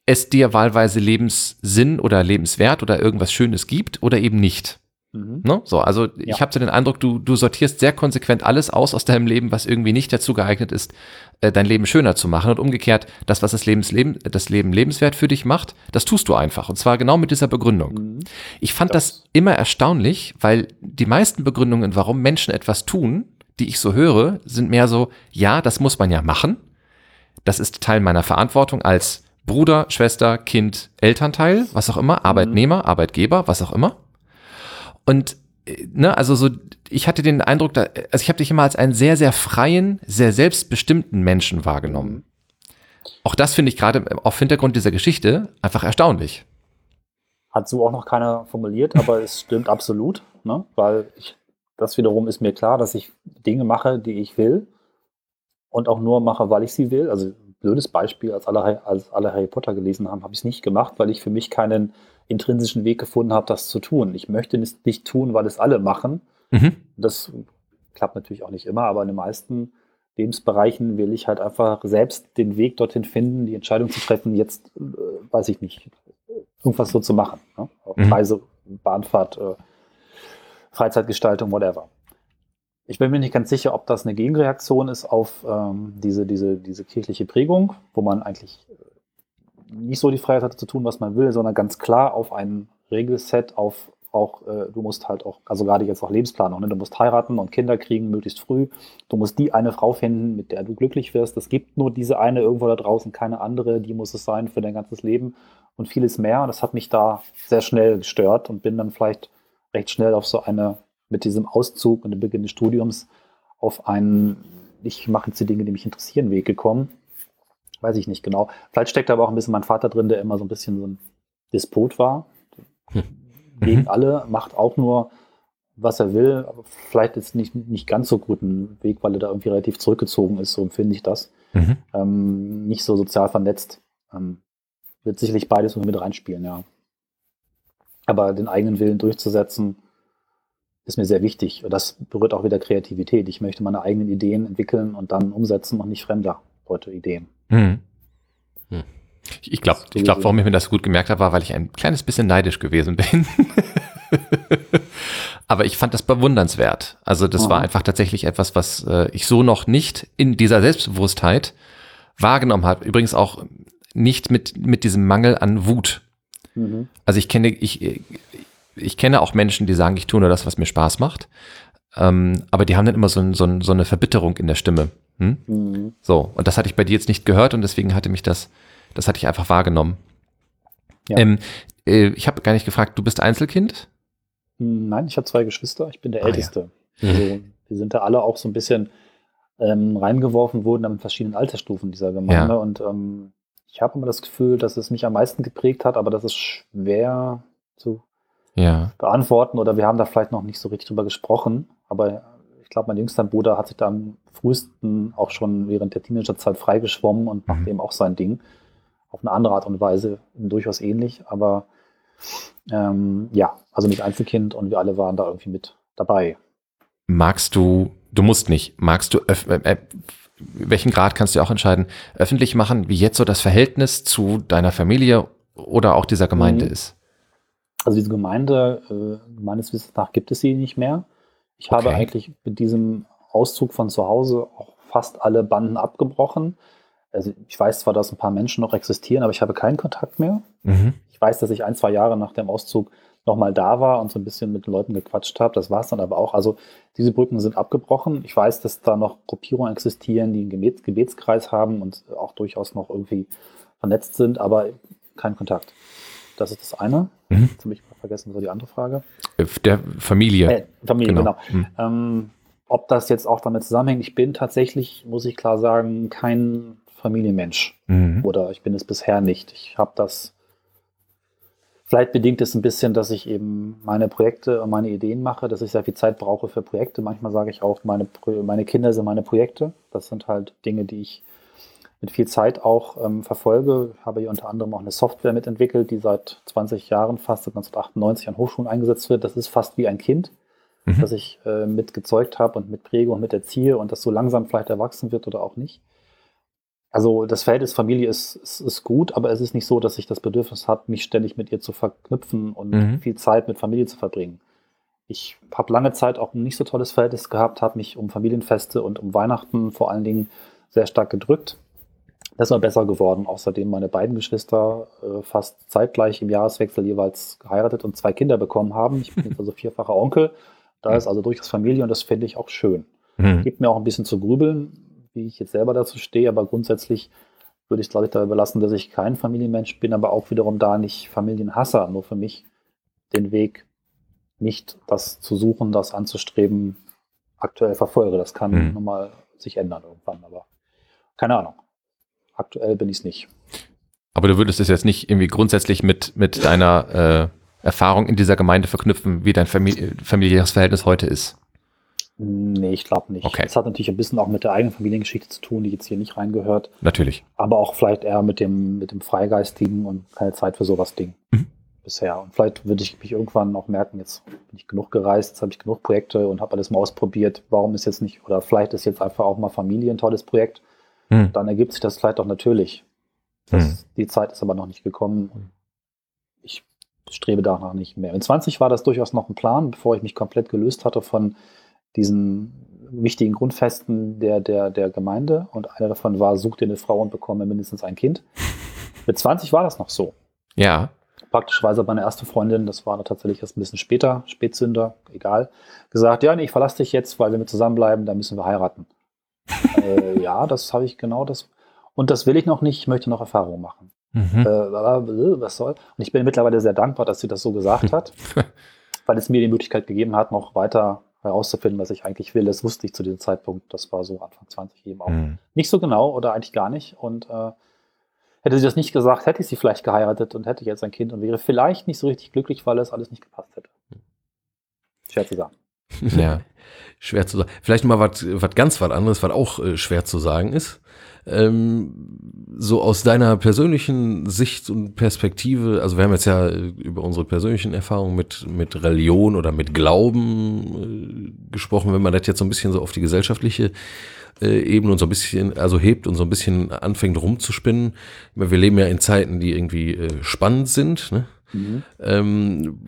es dir wahlweise Lebenssinn oder Lebenswert oder irgendwas Schönes gibt oder eben nicht. Mhm. Ne? So, also ich Ja. habe so den Eindruck, du, du sortierst sehr konsequent alles aus aus deinem Leben, was irgendwie nicht dazu geeignet ist, äh, dein Leben schöner zu machen. Und umgekehrt, das, was das, Lebens, Leben, das Leben lebenswert für dich macht, das tust du einfach. Und zwar genau mit dieser Begründung. Mhm. Ich fand das, Das- immer erstaunlich, weil die meisten Begründungen, warum Menschen etwas tun, die ich so höre, sind mehr so, ja, das muss man ja machen. Das ist Teil meiner Verantwortung als Bruder, Schwester, Kind, Elternteil, was auch immer, Arbeitnehmer, Arbeitgeber, was auch immer. Und äh, ne, also so, ich hatte den Eindruck, da, also ich habe dich immer als einen sehr, sehr freien, sehr selbstbestimmten Menschen wahrgenommen. Auch das finde ich gerade auf Hintergrund dieser Geschichte einfach erstaunlich. Hat so auch noch keiner formuliert, aber es stimmt absolut, ne? weil ich, das wiederum ist mir klar, dass ich Dinge mache, die ich will und auch nur mache, weil ich sie will. Also blödes Beispiel, als alle, als alle Harry Potter gelesen haben, habe ich es nicht gemacht, weil ich für mich keinen intrinsischen Weg gefunden habe, das zu tun. Ich möchte es nicht tun, weil es alle machen. Mhm. Das klappt natürlich auch nicht immer, aber in den meisten Lebensbereichen will ich halt einfach selbst den Weg dorthin finden, die Entscheidung zu treffen, jetzt äh, weiß ich nicht, irgendwas so zu machen. Ne? Mhm. Reise, Bahnfahrt, äh, Freizeitgestaltung, whatever. Ich bin mir nicht ganz sicher, ob das eine Gegenreaktion ist auf ähm, diese, diese, diese kirchliche Prägung, wo man eigentlich äh, nicht so die Freiheit hatte zu tun, was man will, sondern ganz klar auf ein Regelset, auf auch, äh, du musst halt auch, also gerade jetzt auch Lebensplanung, ne? du musst heiraten und Kinder kriegen, möglichst früh. Du musst die eine Frau finden, mit der du glücklich wirst. Es gibt nur diese eine irgendwo da draußen, keine andere, die muss es sein für dein ganzes Leben und vieles mehr. Und das hat mich da sehr schnell gestört und bin dann vielleicht recht schnell auf so eine, mit diesem Auszug und dem Beginn des Studiums, auf einen, ich mache jetzt die Dinge, die mich interessieren, Weg gekommen. Weiß ich nicht genau. Vielleicht steckt aber auch ein bisschen mein Vater drin, der immer so ein bisschen so ein Despot war. Gegen Mhm. alle, macht auch nur, was er will, aber vielleicht ist nicht, nicht ganz so guten Weg, weil er da irgendwie relativ zurückgezogen ist, so empfinde ich das. Mhm. Ähm, nicht so sozial vernetzt. Ähm, wird sicherlich beides mit reinspielen, ja. Aber den eigenen Willen durchzusetzen, ist mir sehr wichtig. Und das berührt auch wieder Kreativität. Ich möchte meine eigenen Ideen entwickeln und dann umsetzen und nicht fremder Leute Ideen. Mhm. Hm. Ich glaube, ich glaub, warum ich mir das so gut gemerkt habe, war, weil ich ein kleines bisschen neidisch gewesen bin. Aber ich fand das bewundernswert. Also das Aha. war einfach tatsächlich etwas, was äh, ich so noch nicht in dieser Selbstbewusstheit wahrgenommen habe. Übrigens auch nicht mit, mit diesem Mangel an Wut. Mhm. Also ich kenne, ich, ich kenne auch Menschen, die sagen, ich tue nur das, was mir Spaß macht. Ähm, aber die haben dann immer so, ein, so, ein, so eine Verbitterung in der Stimme. Hm? Mhm. So, und das hatte ich bei dir jetzt nicht gehört und deswegen hatte mich das, das hatte ich einfach wahrgenommen. Ja. Ähm, äh, ich habe gar nicht gefragt, du bist Einzelkind? Nein, ich habe zwei Geschwister, ich bin der Ah, Älteste. ja. Also, wir sind da alle auch so ein bisschen ähm, reingeworfen wurden in verschiedenen Altersstufen dieser Gemeinde. Ja. Und ähm, ich habe immer das Gefühl, dass es mich am meisten geprägt hat, aber das ist schwer zu Ja. beantworten oder wir haben da vielleicht noch nicht so richtig drüber gesprochen. Aber glaube, mein jüngster Bruder hat sich da am frühesten auch schon während der Teenagerzeit freigeschwommen und macht Mhm. eben auch sein Ding. Auf eine andere Art und Weise, durchaus ähnlich. Aber ähm, ja, also nicht Einzelkind und wir alle waren da irgendwie mit dabei. Magst du, du musst nicht, magst du, äh, äh, welchen Grad kannst du auch entscheiden, öffentlich machen, wie jetzt so das Verhältnis zu deiner Familie oder auch dieser Gemeinde Mhm. ist? Also diese Gemeinde, äh, meines Wissens nach gibt es sie nicht mehr. Ich habe Okay. eigentlich mit diesem Auszug von zu Hause auch fast alle Banden abgebrochen. Also ich weiß zwar, dass ein paar Menschen noch existieren, aber ich habe keinen Kontakt mehr. Mhm. Ich weiß, dass ich ein, zwei Jahre nach dem Auszug nochmal da war und so ein bisschen mit den Leuten gequatscht habe. Das war es dann aber auch. Also diese Brücken sind abgebrochen. Ich weiß, dass da noch Gruppierungen existieren, die einen Gebets Gebetskreis haben und auch durchaus noch irgendwie vernetzt sind, aber kein Kontakt. Das ist das eine. Mhm. Habe mal vergessen, so die andere Frage. Der Familie. Äh, Familie, genau. Mhm. Ähm, ob das jetzt auch damit zusammenhängt, ich bin tatsächlich, muss ich klar sagen, kein Familienmensch. Mhm. Oder ich bin es bisher nicht. Ich habe das, vielleicht bedingt es ein bisschen, dass ich eben meine Projekte und meine Ideen mache, dass ich sehr viel Zeit brauche für Projekte. Manchmal sage ich auch, meine, meine Kinder sind meine Projekte. Das sind halt Dinge, die ich mit viel Zeit auch ähm, verfolge. Ich habe hier unter anderem auch eine Software mitentwickelt, die seit 20 Jahren, fast seit 1998 an Hochschulen eingesetzt wird. Das ist fast wie ein Kind, Mhm. das ich äh, mit gezeugt habe und mit präge und mit erziehe und das so langsam vielleicht erwachsen wird oder auch nicht. Also das Verhältnis Familie ist, ist, ist gut, aber es ist nicht so, dass ich das Bedürfnis habe, mich ständig mit ihr zu verknüpfen und Mhm. viel Zeit mit Familie zu verbringen. Ich habe lange Zeit auch ein nicht so tolles Verhältnis gehabt, habe mich um Familienfeste und um Weihnachten vor allen Dingen sehr stark gedrückt. Das ist aber besser geworden. Außerdem meine beiden Geschwister äh, fast zeitgleich im Jahreswechsel jeweils geheiratet und zwei Kinder bekommen haben. Ich bin jetzt also vierfacher Onkel. Da ist also durchaus Familie und das finde ich auch schön. Mhm. Gibt mir auch ein bisschen zu grübeln, wie ich jetzt selber dazu stehe, aber grundsätzlich würde ich, glaube ich, dabei belassen, dass ich kein Familienmensch bin, aber auch wiederum da nicht Familienhasser. Nur für mich den Weg nicht das zu suchen, das anzustreben, aktuell verfolge. Das kann Mhm. nochmal sich ändern irgendwann, aber keine Ahnung. Aktuell bin ich es nicht. Aber du würdest es jetzt nicht irgendwie grundsätzlich mit, mit deiner äh, Erfahrung in dieser Gemeinde verknüpfen, wie dein Famili familiäres Verhältnis heute ist. Nee, ich glaube nicht. Okay. Es hat natürlich ein bisschen auch mit der eigenen Familiengeschichte zu tun, die jetzt hier nicht reingehört. Natürlich. aber auch vielleicht eher mit dem, mit dem Freigeistigen und keine Zeit für sowas Ding Mhm. bisher. Und vielleicht würde ich mich irgendwann auch merken, jetzt bin ich genug gereist, jetzt habe ich genug Projekte und habe alles mal ausprobiert. Warum ist jetzt nicht, oder vielleicht ist jetzt einfach auch mal Familie ein tolles Projekt. Mhm. Dann ergibt sich das vielleicht auch natürlich. Das, Mhm. Die Zeit ist aber noch nicht gekommen. Ich strebe danach nicht mehr. In 20 war das durchaus noch ein Plan, bevor ich mich komplett gelöst hatte von diesen wichtigen Grundfesten der, der, der Gemeinde. Und einer davon war, such dir eine Frau und bekomme mindestens ein Kind. Mit 20 war das noch so. Ja. Praktischerweise meine erste Freundin, das war tatsächlich erst ein bisschen später, Spätzünder, egal, gesagt, ja, nee, ich verlasse dich jetzt, weil wenn wir zusammenbleiben, dann müssen wir heiraten. Äh, ja, das habe ich genau das. Und das will ich noch nicht, ich möchte noch Erfahrung machen. Mhm. Äh, was soll? Und ich bin mittlerweile sehr dankbar, dass sie das so gesagt hat, weil es mir die Möglichkeit gegeben hat, noch weiter herauszufinden, was ich eigentlich will. Das wusste ich zu diesem Zeitpunkt. Das war so Anfang 20 eben auch. Mhm. Nicht so genau oder eigentlich gar nicht. Und äh, hätte sie das nicht gesagt, hätte ich sie vielleicht geheiratet und hätte jetzt ein Kind und wäre vielleicht nicht so richtig glücklich, weil es alles nicht gepasst hätte. Schwer zu sagen. Ja. Schwer zu sagen. Vielleicht mal was ganz was anderes, was auch äh, schwer zu sagen ist. Ähm, so aus deiner persönlichen Sicht und Perspektive, also wir haben jetzt ja äh, über unsere persönlichen Erfahrungen mit, mit Religion oder mit Glauben äh, gesprochen, wenn man das jetzt so ein bisschen so auf die gesellschaftliche äh, Ebene und so ein bisschen, also hebt und so ein bisschen anfängt rumzuspinnen. Wir leben ja in Zeiten, die irgendwie äh, spannend sind, ne? Ähm,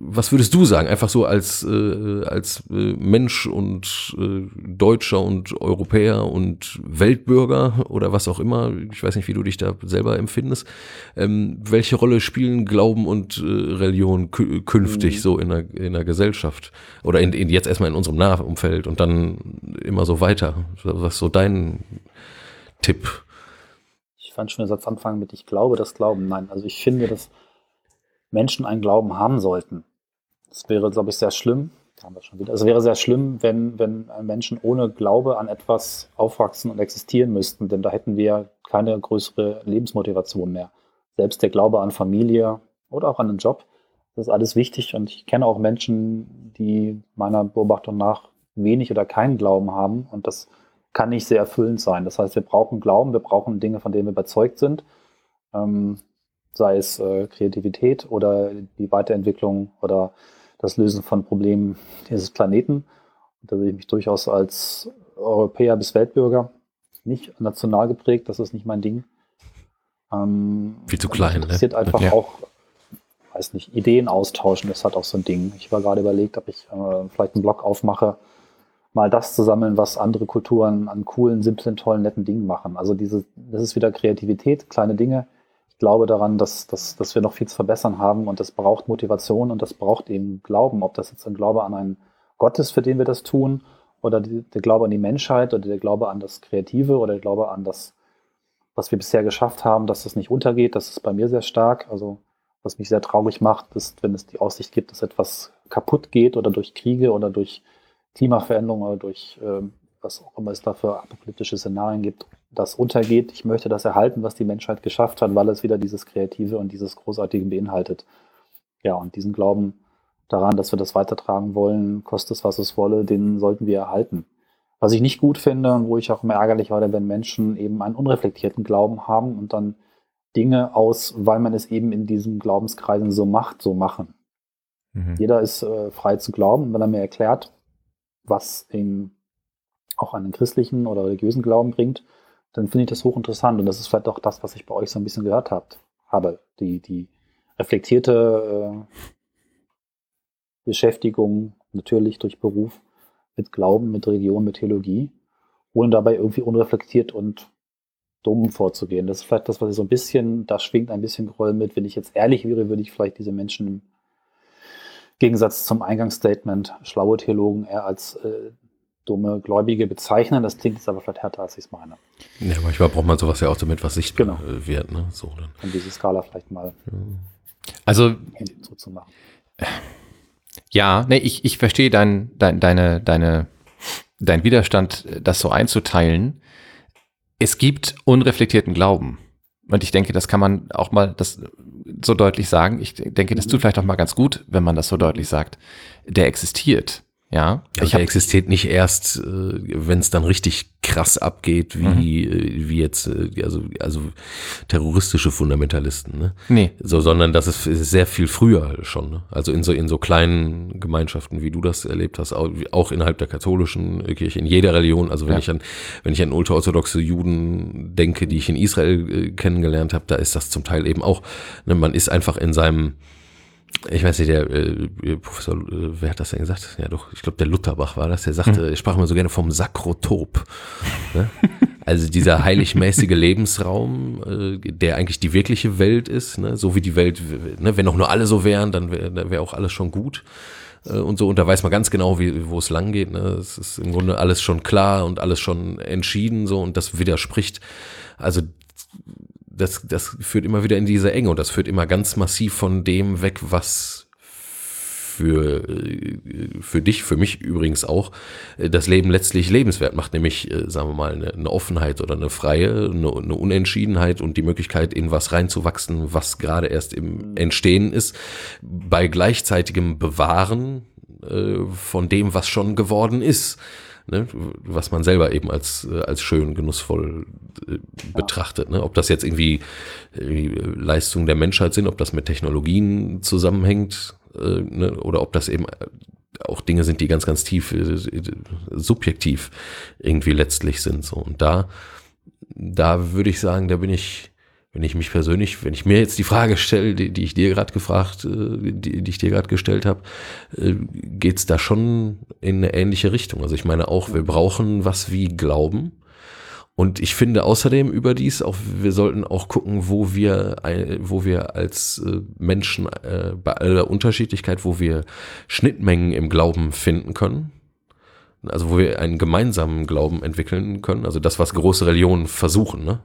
was würdest du sagen? Einfach so als, äh, als äh, Mensch und äh, Deutscher und Europäer und Weltbürger oder was auch immer. Ich weiß nicht, wie du dich da selber empfindest. Ähm, welche Rolle spielen Glauben und äh, Religion kü- künftig Mhm. so in der, in der Gesellschaft? Oder in, in, jetzt erstmal in unserem Nahumfeld und dann immer so weiter. Was ist so dein Tipp? Ich fand schon den Satz anfangen mit Ich glaube, das Glauben. Nein, also ich finde, dass Menschen einen Glauben haben sollten. Das wäre, glaube ich, sehr schlimm, wieder. Also, es wäre sehr schlimm, wenn, wenn Menschen ohne Glaube an etwas aufwachsen und existieren müssten, denn da hätten wir keine größere Lebensmotivation mehr. Selbst der Glaube an Familie oder auch an einen Job, das ist alles wichtig. Und ich kenne auch Menschen, die meiner Beobachtung nach wenig oder keinen Glauben haben. Und das kann nicht sehr erfüllend sein. Das heißt, wir brauchen Glauben, wir brauchen Dinge, von denen wir überzeugt sind. Ähm, sei es äh, Kreativität oder die Weiterentwicklung oder das Lösen von Problemen dieses Planeten. Und da sehe ich mich durchaus als Europäer bis Weltbürger, nicht national geprägt, das ist nicht mein Ding. Ähm, Viel zu klein. Mich interessiert ne? einfach ja. auch, weiß nicht, Ideen austauschen, das hat auch so ein Ding. Ich war gerade überlegt, ob ich äh, vielleicht einen Blog aufmache, mal das zu sammeln, was andere Kulturen an coolen, simplen, tollen, netten Dingen machen. Also diese, das ist wieder Kreativität, kleine Dinge. Ich glaube daran, dass, dass, dass wir noch viel zu verbessern haben und das braucht Motivation und das braucht eben Glauben, ob das jetzt ein Glaube an einen Gott ist, für den wir das tun, oder die, der Glaube an die Menschheit oder der Glaube an das Kreative oder der Glaube an das, was wir bisher geschafft haben, dass es nicht untergeht. Das ist bei mir sehr stark. Also was mich sehr traurig macht, ist, wenn es die Aussicht gibt, dass etwas kaputt geht oder durch Kriege oder durch Klimaveränderung oder durch äh, was auch immer es da für apokalyptische Szenarien gibt, das untergeht. Ich möchte das erhalten, was die Menschheit geschafft hat, weil es wieder dieses Kreative und dieses Großartige beinhaltet. Ja, und diesen Glauben daran, dass wir das weitertragen wollen, kostet es, was es wolle, den sollten wir erhalten. Was ich nicht gut finde und wo ich auch immer ärgerlich war, wenn Menschen eben einen unreflektierten Glauben haben und dann Dinge aus, weil man es eben in diesen Glaubenskreisen so macht, so machen. Mhm. Jeder ist äh, frei zu glauben, wenn er mir erklärt, was ihm auch einen christlichen oder religiösen Glauben bringt, dann finde ich das hochinteressant. Und das ist vielleicht auch das, was ich bei euch so ein bisschen gehört habt, habe. Die, die reflektierte äh, Beschäftigung, natürlich durch Beruf, mit Glauben, mit Religion, mit Theologie, ohne dabei irgendwie unreflektiert und dumm vorzugehen. Das ist vielleicht das, was ich so ein bisschen, da schwingt ein bisschen Groll mit. Wenn ich jetzt ehrlich wäre, würde ich vielleicht diese Menschen Gegensatz zum Eingangsstatement schlaue Theologen eher als äh, dumme Gläubige bezeichnen. Das klingt jetzt aber vielleicht härter, als ich es meine. Ja, manchmal braucht man sowas ja auch damit, was sichtbar genau. Äh, wird. Ne? So, dann. Um diese Skala vielleicht mal also, zu machen. Ja, nee, ich, ich verstehe dein, dein, deine, deine, dein Widerstand, das so einzuteilen. Es gibt unreflektierten Glauben. Und ich denke, das kann man auch mal das so deutlich sagen. Ich denke, das tut vielleicht auch mal ganz gut, wenn man das so deutlich sagt. Der existiert. Ja, ja ich der existiert nicht erst, äh, wenn es dann richtig krass abgeht, wie, mhm. Äh, wie jetzt, äh, also, also terroristische Fundamentalisten, ne? Nee. So, sondern das ist sehr viel früher schon, ne? Also in so, in so kleinen Gemeinschaften, wie du das erlebt hast, auch, auch innerhalb der katholischen Kirche, in jeder Religion. Also wenn ja. ich an, wenn ich an ultraorthodoxe Juden denke, die ich in Israel äh, kennengelernt habe, da ist das zum Teil eben auch, ne? man ist einfach in seinem, ich weiß nicht, der äh, Professor, äh, wer hat das denn gesagt? Ja, doch, ich glaube, der Lutherbach war das, der sagte, hm. er sprach immer so gerne vom Sakrotop. Ne? Also dieser heiligmäßige Lebensraum, äh, der eigentlich die wirkliche Welt ist, ne? so wie die Welt, ne? wenn auch nur alle so wären, dann wäre wär auch alles schon gut äh, und so. Und da weiß man ganz genau, wie, wo es lang geht. Ne? Es ist im Grunde alles schon klar und alles schon entschieden so und das widerspricht. Also das, das führt immer wieder in diese Enge und das führt immer ganz massiv von dem weg, was für, für dich, für mich übrigens auch, das Leben letztlich lebenswert macht, nämlich, äh, sagen wir mal, eine, eine Offenheit oder eine freie, eine, eine, Unentschiedenheit und die Möglichkeit, in was reinzuwachsen, was gerade erst im Entstehen ist, bei gleichzeitigem Bewahren äh, von dem, was schon geworden ist ne, was man selber eben als, äh, als schön, genussvoll äh, betrachtet. Ne? Ob das jetzt irgendwie, irgendwie Leistungen der Menschheit sind, ob das mit Technologien zusammenhängt äh, ne, oder ob das eben auch Dinge sind, die ganz, ganz tief äh, subjektiv irgendwie letztlich sind. So. Und da, da würde ich sagen, da bin ich wenn ich mich persönlich, wenn ich mir jetzt die Frage stelle, die, die ich dir gerade gefragt, äh, die, die ich dir gerade gestellt habe, äh, geht's da schon in eine ähnliche Richtung. Also ich meine auch, wir brauchen was wie Glauben. Und ich finde außerdem überdies auch, wir sollten auch gucken, wo wir, wo wir als äh, Menschen bei aller Unterschiedlichkeit, wo wir Schnittmengen im Glauben finden können. Also wo wir einen gemeinsamen Glauben entwickeln können. Also das, was große Religionen versuchen, ne?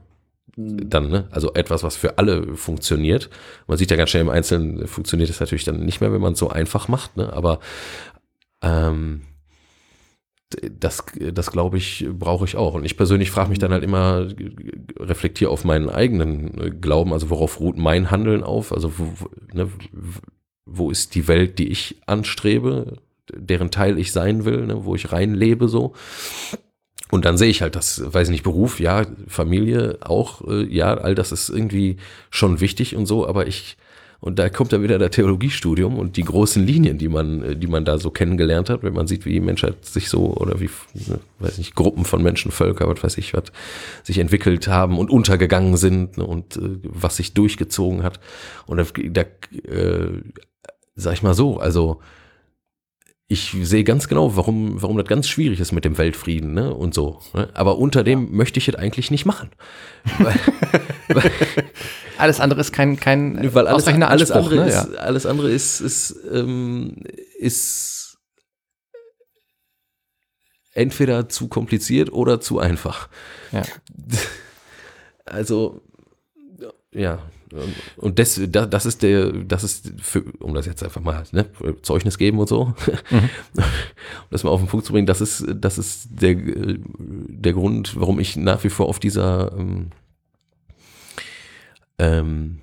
Dann, ne? Also etwas, was für alle funktioniert. Man sieht ja ganz schnell im Einzelnen funktioniert es natürlich dann nicht mehr, wenn man es so einfach macht, ne? Aber Ähm, das, das glaube ich, brauche ich auch. Und ich persönlich frage mich dann halt immer, reflektiere auf meinen eigenen äh, Glauben, also worauf ruht mein Handeln auf, also wo, ne, wo ist die Welt, die ich anstrebe, deren Teil ich sein will, ne, wo ich reinlebe so. Und dann sehe ich halt das, weiß ich nicht, Beruf, ja, Familie auch, äh, ja, all das ist irgendwie schon wichtig und so, aber ich, und da kommt dann wieder das Theologiestudium und die großen Linien, die man, äh, die man da so kennengelernt hat, wenn man sieht, wie die Menschheit sich so oder wie, ne, weiß nicht, Gruppen von Menschen, Völker, was weiß ich, was sich entwickelt haben und untergegangen sind ne, und äh, was sich durchgezogen hat. Und da, da äh, sag ich mal so, also ich sehe ganz genau, warum, warum das ganz schwierig ist mit dem Weltfrieden ne? und so. Ne? Aber unter dem ja. möchte ich es eigentlich nicht machen. weil, weil, alles andere ist kein, kein weil alles, alles andere, ne? ist, ja. alles andere ist, ist, ähm, ist entweder zu kompliziert oder zu einfach. Ja. Also, ja, und das, das ist der, das ist, für, um das jetzt einfach mal, ne, Zeugnis geben und so, mhm. um das mal auf den Punkt zu bringen, das ist, das ist der, der Grund, warum ich nach wie vor auf dieser, ähm, ähm,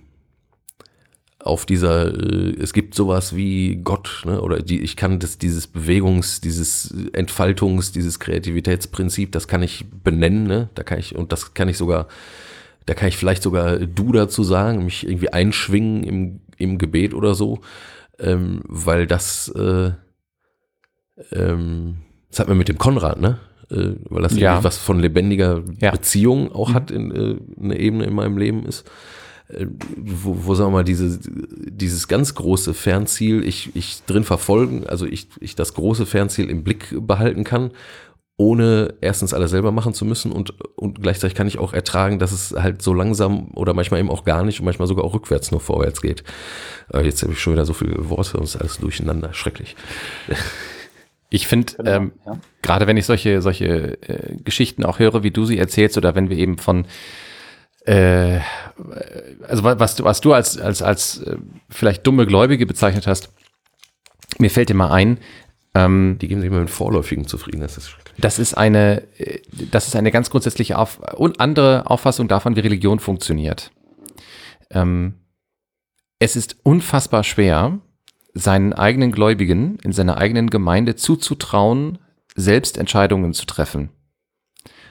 auf dieser, äh, es gibt sowas wie Gott, ne, oder die, ich kann das, dieses Bewegungs-, dieses Entfaltungs-, dieses Kreativitätsprinzip, das kann ich benennen, ne, da kann ich, und das kann ich sogar da kann ich vielleicht sogar du dazu sagen, mich irgendwie einschwingen im, im Gebet oder so, ähm, weil das, äh, ähm, das hat man mit dem Konrad, ne? Äh, weil das ja. was von lebendiger ja. Beziehung auch mhm. hat, in, äh, eine Ebene in meinem Leben ist. Äh, wo, wo sagen wir mal, diese, dieses ganz große Fernziel ich, ich drin verfolgen, also ich, ich das große Fernziel im Blick behalten kann ohne erstens alles selber machen zu müssen und, und gleichzeitig kann ich auch ertragen, dass es halt so langsam oder manchmal eben auch gar nicht und manchmal sogar auch rückwärts nur vorwärts geht. Äh, jetzt habe ich schon wieder so viele Worte und es ist alles durcheinander. Schrecklich. Ich finde, genau, ähm, ja. gerade wenn ich solche, solche äh, Geschichten auch höre, wie du sie erzählst, oder wenn wir eben von äh, also was du, was du als, als, als äh, vielleicht dumme Gläubige bezeichnet hast, mir fällt immer ein, ähm, die geben sich immer mit vorläufigen zufrieden. Das ist das ist eine, äh, das ist eine ganz grundsätzliche auf, und andere Auffassung davon, wie Religion funktioniert. Ähm, es ist unfassbar schwer, seinen eigenen Gläubigen in seiner eigenen Gemeinde zuzutrauen, selbst Entscheidungen zu treffen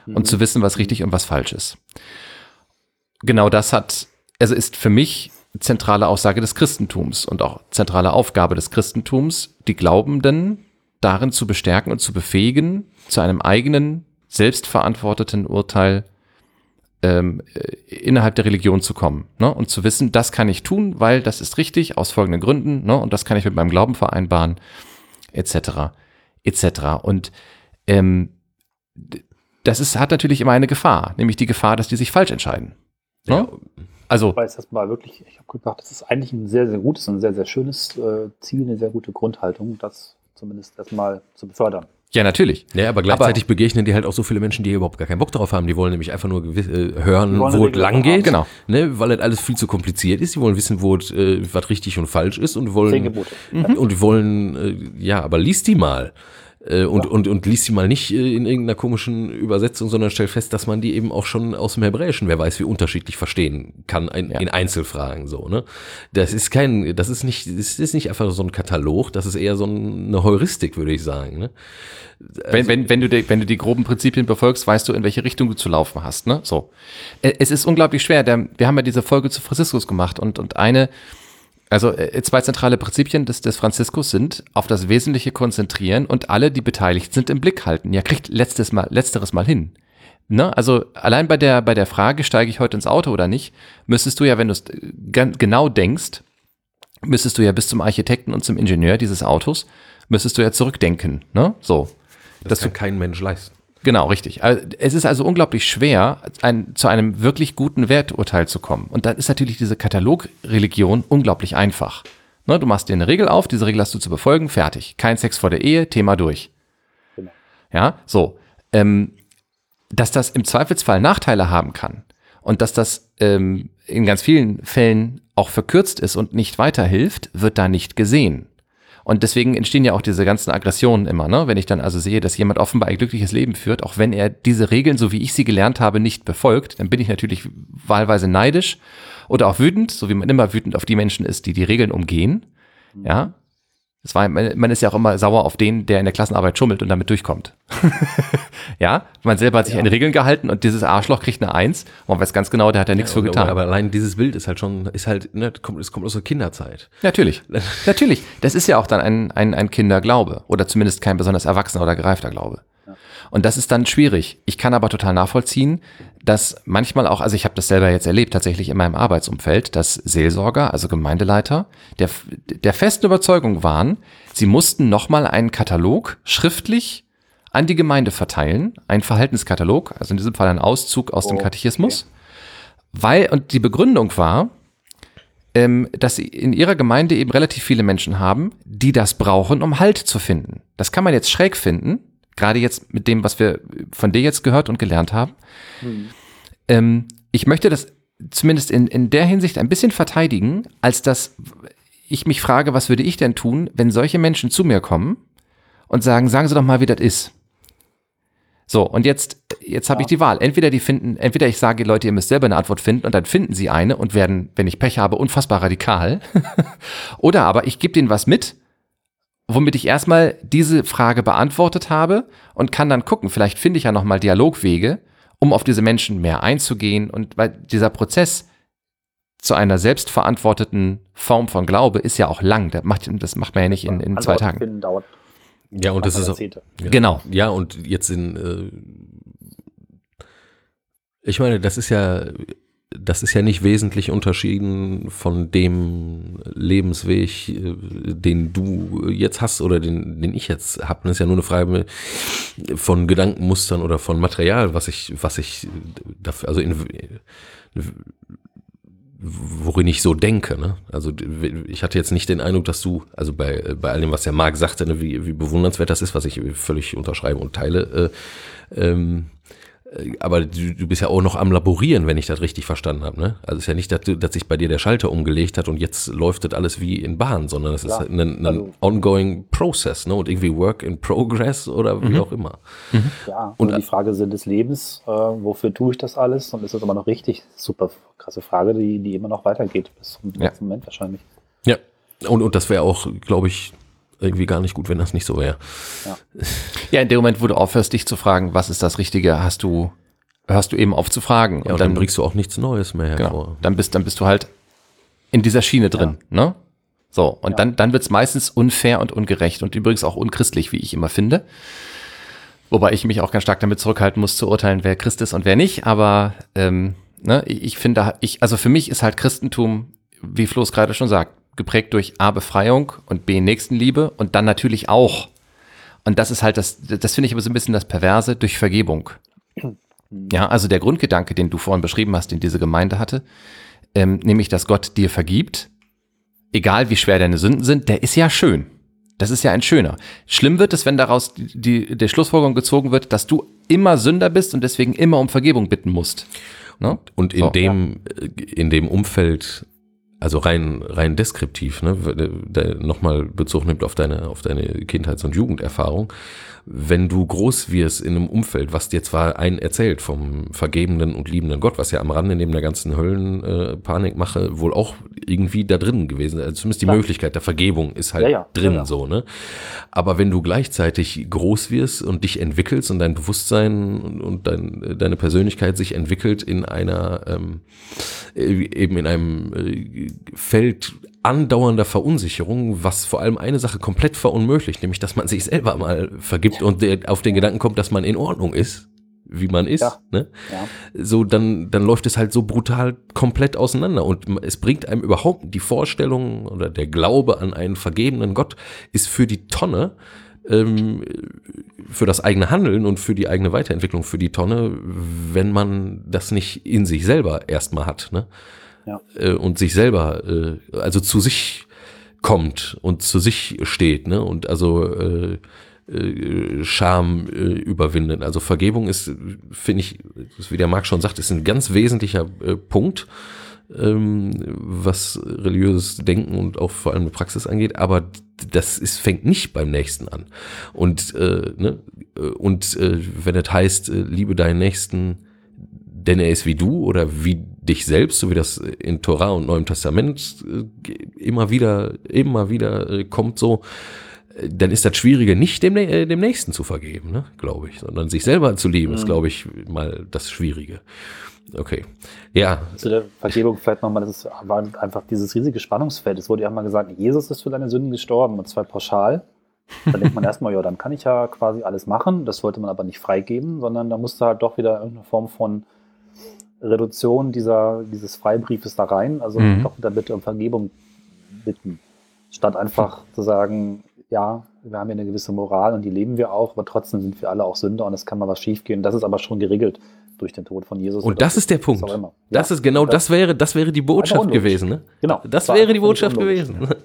mhm. und zu wissen, was richtig und was falsch ist. Genau das hat, also ist für mich zentrale Aussage des Christentums und auch zentrale Aufgabe des Christentums, die Glaubenden darin zu bestärken und zu befähigen, zu einem eigenen, selbstverantworteten Urteil ähm, äh, innerhalb der Religion zu kommen ne? und zu wissen, das kann ich tun, weil das ist richtig aus folgenden Gründen ne? und das kann ich mit meinem Glauben vereinbaren, etc. etc. Und ähm, das ist, hat natürlich immer eine Gefahr, nämlich die Gefahr, dass die sich falsch entscheiden. Ne? Ja. Also, ich weiß das mal wirklich, ich habe gedacht, das ist eigentlich ein sehr, sehr gutes und ein sehr, sehr schönes äh, Ziel, eine sehr gute Grundhaltung, das zumindest erstmal zu befördern. Ja, natürlich. Ja, aber gleichzeitig aber, begegnen die halt auch so viele Menschen, die überhaupt gar keinen Bock darauf haben. Die wollen nämlich einfach nur äh, hören, wo es lang geht. Genau. Ne, weil das alles viel zu kompliziert ist. Die wollen wissen, wo äh, was richtig und falsch ist und wollen. Mhm. Und wollen, äh, ja, aber liest die mal äh, und, ja. und, und liest sie mal nicht äh, in irgendeiner komischen Übersetzung, sondern stellt fest, dass man die eben auch schon aus dem Hebräischen, wer weiß, wie unterschiedlich verstehen kann ein, ja. in Einzelfragen so, ne? Das ist kein, das ist nicht, das ist nicht einfach so ein Katalog, das ist eher so eine Heuristik, würde ich sagen, ne? Also, wenn, wenn, wenn, du die, wenn du die groben Prinzipien befolgst, weißt du, in welche Richtung du zu laufen hast, ne? So. Äh, es ist unglaublich schwer, der, wir haben ja diese Folge zu Franziskus gemacht und, und eine, also äh, zwei zentrale Prinzipien des, des Franziskus sind auf das Wesentliche konzentrieren und alle, die beteiligt sind, im Blick halten. Ja, kriegt letztes mal, letzteres Mal hin. Ne? Also allein bei der, bei der Frage, steige ich heute ins Auto oder nicht, müsstest du ja, wenn du es äh, genau denkst, müsstest du ja bis zum Architekten und zum Ingenieur dieses Autos, müsstest du ja zurückdenken. Ne? So. Das kann kein Mensch leisten. Genau, richtig. Es ist also unglaublich schwer, ein, zu einem wirklich guten Werturteil zu kommen. Und dann ist natürlich diese Katalogreligion unglaublich einfach. Ne, du machst dir eine Regel auf, diese Regel hast du zu befolgen, fertig. Kein Sex vor der Ehe, Thema durch. Genau. Ja, so. Ähm, dass das im Zweifelsfall Nachteile haben kann und dass das ähm, in ganz vielen Fällen auch verkürzt ist und nicht weiterhilft, wird da nicht gesehen. Und deswegen entstehen ja auch diese ganzen Aggressionen immer, ne? Wenn ich dann also sehe, dass jemand offenbar ein glückliches Leben führt, auch wenn er diese Regeln, so wie ich sie gelernt habe, nicht befolgt, dann bin ich natürlich wahlweise neidisch oder auch wütend, so wie man immer wütend auf die Menschen ist, die die Regeln umgehen. Ja, es war, man ist ja auch immer sauer auf den, der in der Klassenarbeit schummelt und damit durchkommt. ja, man selber hat sich ja. an Regeln gehalten und dieses Arschloch kriegt eine Eins man weiß ganz genau, der hat ja nichts ja, für getan. Aber allein dieses Bild ist halt schon, ist halt, ne, kommt, es kommt aus der Kinderzeit. Natürlich, natürlich. Das ist ja auch dann ein, ein, ein Kinderglaube oder zumindest kein besonders erwachsener oder gereifter Glaube. Und das ist dann schwierig. Ich kann aber total nachvollziehen, dass manchmal auch, also ich habe das selber jetzt erlebt, tatsächlich in meinem Arbeitsumfeld, dass Seelsorger, also Gemeindeleiter, der, der festen Überzeugung waren, sie mussten nochmal einen Katalog schriftlich an die Gemeinde verteilen, einen Verhaltenskatalog, also in diesem Fall ein Auszug aus oh, dem Katechismus, okay. weil, und die Begründung war, ähm, dass sie in ihrer Gemeinde eben relativ viele Menschen haben, die das brauchen, um Halt zu finden. Das kann man jetzt schräg finden, gerade jetzt mit dem, was wir von dir jetzt gehört und gelernt haben. Hm. Ähm, ich möchte das zumindest in, in der Hinsicht ein bisschen verteidigen, als dass ich mich frage, was würde ich denn tun, wenn solche Menschen zu mir kommen und sagen, sagen Sie doch mal, wie das ist. So, und jetzt, jetzt habe ja. ich die Wahl. Entweder die finden, entweder ich sage, Leute, ihr müsst selber eine Antwort finden und dann finden sie eine und werden, wenn ich Pech habe, unfassbar radikal. Oder aber ich gebe denen was mit womit ich erstmal diese Frage beantwortet habe und kann dann gucken, vielleicht finde ich ja nochmal Dialogwege, um auf diese Menschen mehr einzugehen und weil dieser Prozess zu einer selbstverantworteten Form von Glaube ist ja auch lang. Das macht, das macht man ja nicht in, in zwei Tagen. Dauert ja, und das ist auch, genau. Ja, und jetzt in, äh, ich meine, das ist ja das ist ja nicht wesentlich unterschieden von dem Lebensweg, äh, den du jetzt hast oder den, den ich jetzt habe. Das ist ja nur eine Frage von Gedankenmustern oder von Material, was ich, was ich dafür, also in, worin ich so denke. Ne? Also ich hatte jetzt nicht den Eindruck, dass du, also bei, bei all dem, was der Marc sagte, ne, wie, wie bewundernswert das ist, was ich völlig unterschreibe und teile, äh, ähm, äh, aber du, du bist ja auch noch am Laborieren, wenn ich das richtig verstanden habe. Ne? Also es ist ja nicht, dass, dass sich bei dir der Schalter umgelegt hat und jetzt läuft das alles wie in Bahn, sondern es ist ein, ein also, ongoing Process ne? und irgendwie Work in Progress oder wie mhm. auch immer. Mhm. Ja, und die Frage Sinn des Lebens, äh, wofür tue ich das alles? Und ist das immer noch richtig? Super krasse Frage, die, die immer noch weitergeht bis zum ja. letzten Moment wahrscheinlich. Ja, und, und das wäre auch, glaube ich, irgendwie gar nicht gut, wenn das nicht so wäre. Ja. ja, in dem Moment, wo du aufhörst, dich zu fragen, was ist das Richtige, hast du, hörst du eben auf zu fragen. Ja, und, dann, dann, bringst du auch nichts Neues mehr genau. hervor. Genau. Dann bist, dann bist du halt in dieser Schiene drin, ja. ne? So, und ja. dann, dann wird's meistens unfair und ungerecht und übrigens auch unchristlich, wie ich immer finde. Wobei ich mich auch ganz stark damit zurückhalten muss, zu urteilen, wer Christ ist und wer nicht. Aber ähm, ne, ich finde, ich, also für mich ist halt Christentum, wie Flo es gerade schon sagt, geprägt durch A, Befreiung und B, Nächstenliebe und dann natürlich auch, und das ist halt das, das finde ich aber so ein bisschen das Perverse, durch Vergebung. Ja, also der Grundgedanke, den du vorhin beschrieben hast, den diese Gemeinde hatte, ähm, nämlich, dass Gott dir vergibt, egal wie schwer deine Sünden sind, der ist ja schön. Das ist ja ein schöner. Schlimm wird es, wenn daraus die, die, der Schlussfolgerung gezogen wird, dass du immer Sünder bist und deswegen immer um Vergebung bitten musst. Ne? Und in so, dem, ja. in dem Umfeld also rein, rein deskriptiv, ne, nochmal Bezug nimmt auf deine, auf deine Kindheits- und Jugenderfahrung, wenn du groß wirst in einem Umfeld, was dir zwar einen erzählt vom vergebenden und liebenden Gott, was ja am Rande neben der ganzen Höllenpanikmache äh, wohl auch irgendwie da drin gewesen ist, also zumindest die ja. Möglichkeit der Vergebung ist halt ja, ja. drin so, ne? Aber wenn du gleichzeitig groß wirst und dich entwickelst und dein Bewusstsein und, und dein, deine Persönlichkeit sich entwickelt in einer, ähm, äh, eben in einem äh, Feld andauernder Verunsicherung, was vor allem eine Sache komplett verunmöglicht, nämlich dass man sich selber mal vergibt und auf den Gedanken kommt, dass man in Ordnung ist, wie man ist, ja. Ne? Ja. so dann, dann läuft es halt so brutal komplett auseinander und es bringt einem überhaupt die Vorstellung oder der Glaube an einen vergebenen Gott ist für die Tonne, ähm, für das eigene Handeln und für die eigene Weiterentwicklung für die Tonne, wenn man das nicht in sich selber erstmal hat. Ne? Äh, und sich selber, äh, also zu sich kommt und zu sich steht, ne? Und also äh, äh, Scham äh, überwinden. Also Vergebung ist, finde ich, wie der Marc schon sagt, ist ein ganz wesentlicher äh, Punkt ähm, was religiöses Denken und auch vor allem Praxis angeht, aber das ist, fängt nicht beim Nächsten an. Und, äh, ne, und äh, wenn es heißt, liebe deinen Nächsten, denn er ist wie du oder wie dich selbst, so wie das in Torah und Neuem Testament äh, immer wieder, immer wieder äh, kommt so, äh, dann ist das Schwierige nicht dem, äh, dem Nächsten zu vergeben, ne, glaube ich, sondern sich selber zu lieben, ist, glaube ich, mal das Schwierige. Okay. Ja. Zu der Vergebung vielleicht nochmal, das ist, war einfach dieses riesige Spannungsfeld. Es wurde ja mal gesagt, Jesus ist für deine Sünden gestorben und zwar pauschal. Dann denkt man erstmal, ja, dann kann ich ja quasi alles machen. Das wollte man aber nicht freigeben, sondern da musste halt doch wieder irgendeine Form von Reduktion dieser, dieses Freibriefes da rein. Also Mhm. doch wieder bitte um Vergebung bitten. Statt einfach zu sagen, ja, wir haben hier eine gewisse Moral und die leben wir auch, aber trotzdem sind wir alle auch Sünder und es kann mal was schiefgehen. Das ist aber schon geregelt durch den Tod von Jesus. Und das ist der Punkt. Das Ja. ist genau, das wäre, das wäre die Botschaft gewesen, ne? Genau. Das War wäre die Botschaft gewesen.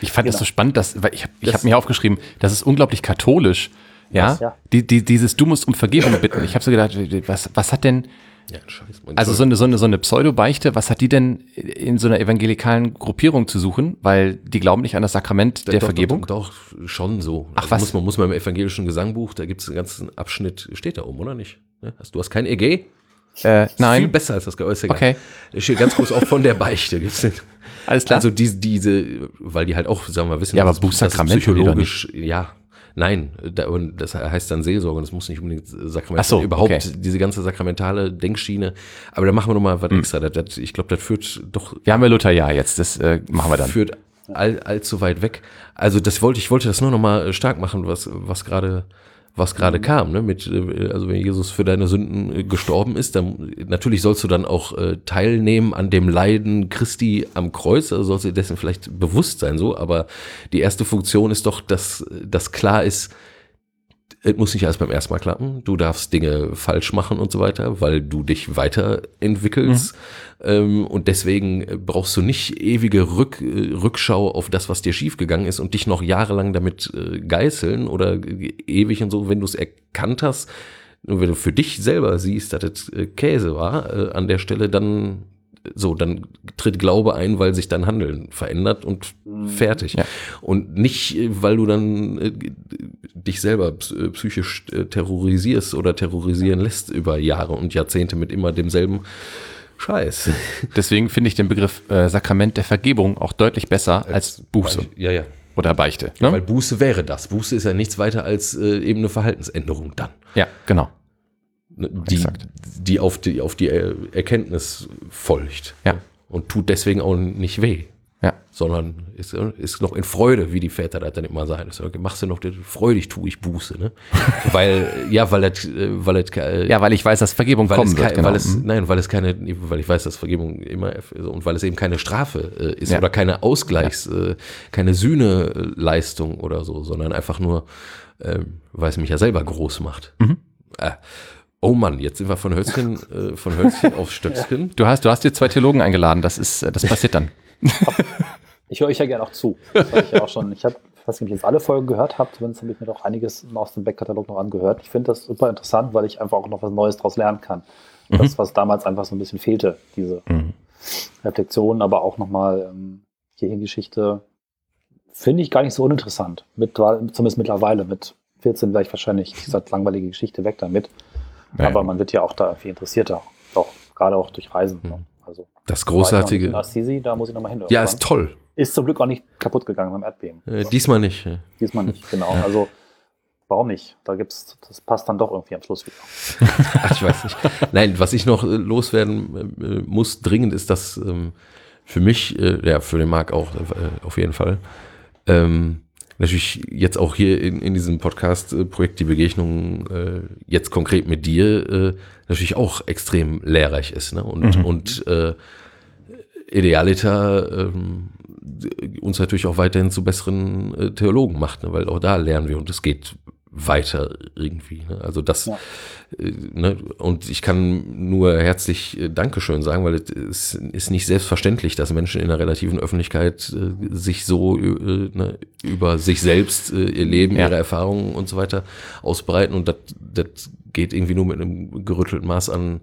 Ich fand das Genau. so spannend, dass, weil ich habe ich Das- hab mir aufgeschrieben, das ist unglaublich katholisch. Ja, Das, ja. Die, die, dieses Du musst um Vergebung bitten. Ich habe so gedacht, was, was hat denn, Ja, scheiße. also so eine, so eine, so eine Pseudo-Beichte, was hat die denn in so einer evangelikalen Gruppierung zu suchen? Weil die glauben nicht an das Sakrament der doch, Vergebung. Doch, doch, schon so. Ach, Also was? Muss man, muss man im evangelischen Gesangbuch, da gibt es einen ganzen Abschnitt, steht da oben, oder nicht? Du hast kein EG? Äh, Viel nein, besser als das Geäußere. Okay. Da steht ganz groß auch von der Beichte. Gibt's den. alles klar. Also diese, diese, weil die halt auch, sagen wir mal, wissen, Ja, aber dass dass die doch psychologisch, ja, nein, da, und das heißt dann Seelsorge, das muss nicht unbedingt Sakrament Ach so. Überhaupt okay. diese ganze sakramentale Denkschiene. Aber da machen wir nochmal was Hm. extra. Das, das, ich glaube, das führt doch wir haben ja Luther ja jetzt, das äh, machen wir dann. führt all, allzu weit weg. Also das wollte ich wollte das nur noch mal stark machen, was was gerade was gerade kam, ne? Mit äh, also wenn Jesus für deine Sünden äh, gestorben ist, dann natürlich sollst du dann auch äh, teilnehmen an dem Leiden Christi am Kreuz, also sollst du dir dessen vielleicht bewusst sein so, aber die erste Funktion ist doch, dass dass klar ist, es muss nicht alles beim ersten Mal klappen. Du darfst Dinge falsch machen und so weiter, weil du dich weiterentwickelst. Ähm, und deswegen brauchst du nicht ewige Rück, Rückschau auf das, was dir schiefgegangen ist und dich noch jahrelang damit äh, geißeln oder ewig und so, wenn du es erkannt hast. Und wenn du für dich selber siehst, dass es äh, Käse war äh, an der Stelle, dann so, dann tritt Glaube ein, weil sich dein Handeln verändert und fertig. Ja. Und nicht, äh, weil du dann äh, dich selber äh, psychisch äh, terrorisierst oder terrorisieren lässt über Jahre und Jahrzehnte mit immer demselben Scheiß. Deswegen finde ich den Begriff äh, Sakrament der Vergebung auch deutlich besser als Buße Ja, ja. oder Beichte. Ne? Weil Buße wäre das. Buße ist ja nichts weiter als äh, eben eine Verhaltensänderung dann. ja, genau. Ne, Die, Exakt. die auf die, auf die Erkenntnis folgt. Ja. Und tut deswegen auch nicht weh. Ja. sondern ist, ist noch in Freude, wie die Väter das dann immer sagen. So, machst du noch freudig tue ich Buße, ne? weil, ja, weil das, weil das, äh, Ja, weil ich weiß, dass Vergebung weil kommen es, wird. Genau. weil es, Mhm. nein, weil es keine, weil ich weiß, dass Vergebung immer, und weil es eben keine Strafe äh, ist Ja. oder keine Ausgleichs, äh, keine Sühneleistung oder so, sondern einfach nur, ähm, weil es mich ja selber groß macht. Mhm. Äh, oh Mann, jetzt sind wir von Hölzchen, äh, von Hölzchen auf Stöckskin. Du hast, du hast dir zwei Theologen eingeladen, das ist, äh, das passiert dann. Ich höre euch ja gerne auch zu. Das ich ja auch schon. Ich habe, ich weiß nicht, ob ich jetzt alle Folgen gehört habe, zumindest habe ich mir doch einiges aus dem Backkatalog noch angehört. Ich finde das super interessant, weil ich einfach auch noch was Neues daraus lernen kann. Das, was damals einfach so ein bisschen fehlte, diese Mhm. Reflexion, aber auch nochmal ähm, Kirchengeschichte, finde ich gar nicht so uninteressant. Mit, zumindest mittlerweile. Mit 14 wäre ich wahrscheinlich diese langweilige Geschichte weg damit. Ja. Aber man wird ja auch da irgendwie interessierter. Doch, gerade auch durch Reisen. Mhm. ne? Also, Das großartige. Assisi, da muss ich nochmal hin. Ja, ist toll. Ist zum Glück auch nicht kaputt gegangen beim Erdbeben. Äh, diesmal nicht. ja. Diesmal nicht, genau. Also warum nicht? Da gibt's, das passt dann doch irgendwie am Schluss wieder. Ach, ich weiß nicht. Nein, was ich noch äh, loswerden äh, muss, dringend, ist, dass ähm, für mich, äh, ja, für den Marc auch äh, auf jeden Fall, ähm, natürlich jetzt auch hier in, in diesem Podcast-Projekt die Begegnung äh, jetzt konkret mit dir äh, natürlich auch extrem lehrreich ist. Ne? Und, Mhm. und äh, Idealita ähm, uns natürlich auch weiterhin zu besseren äh, Theologen macht, ne? weil auch da lernen wir und es geht weiter irgendwie. Ne? Also das, Ja. äh, ne? und ich kann nur herzlich äh, Dankeschön sagen, weil es ist, nicht selbstverständlich, dass Menschen in der relativen Öffentlichkeit äh, sich so äh, ne, über sich selbst, äh, ihr Leben, Ja. ihre Erfahrungen und so weiter ausbreiten und das, das geht irgendwie nur mit einem gerüttelten Maß an,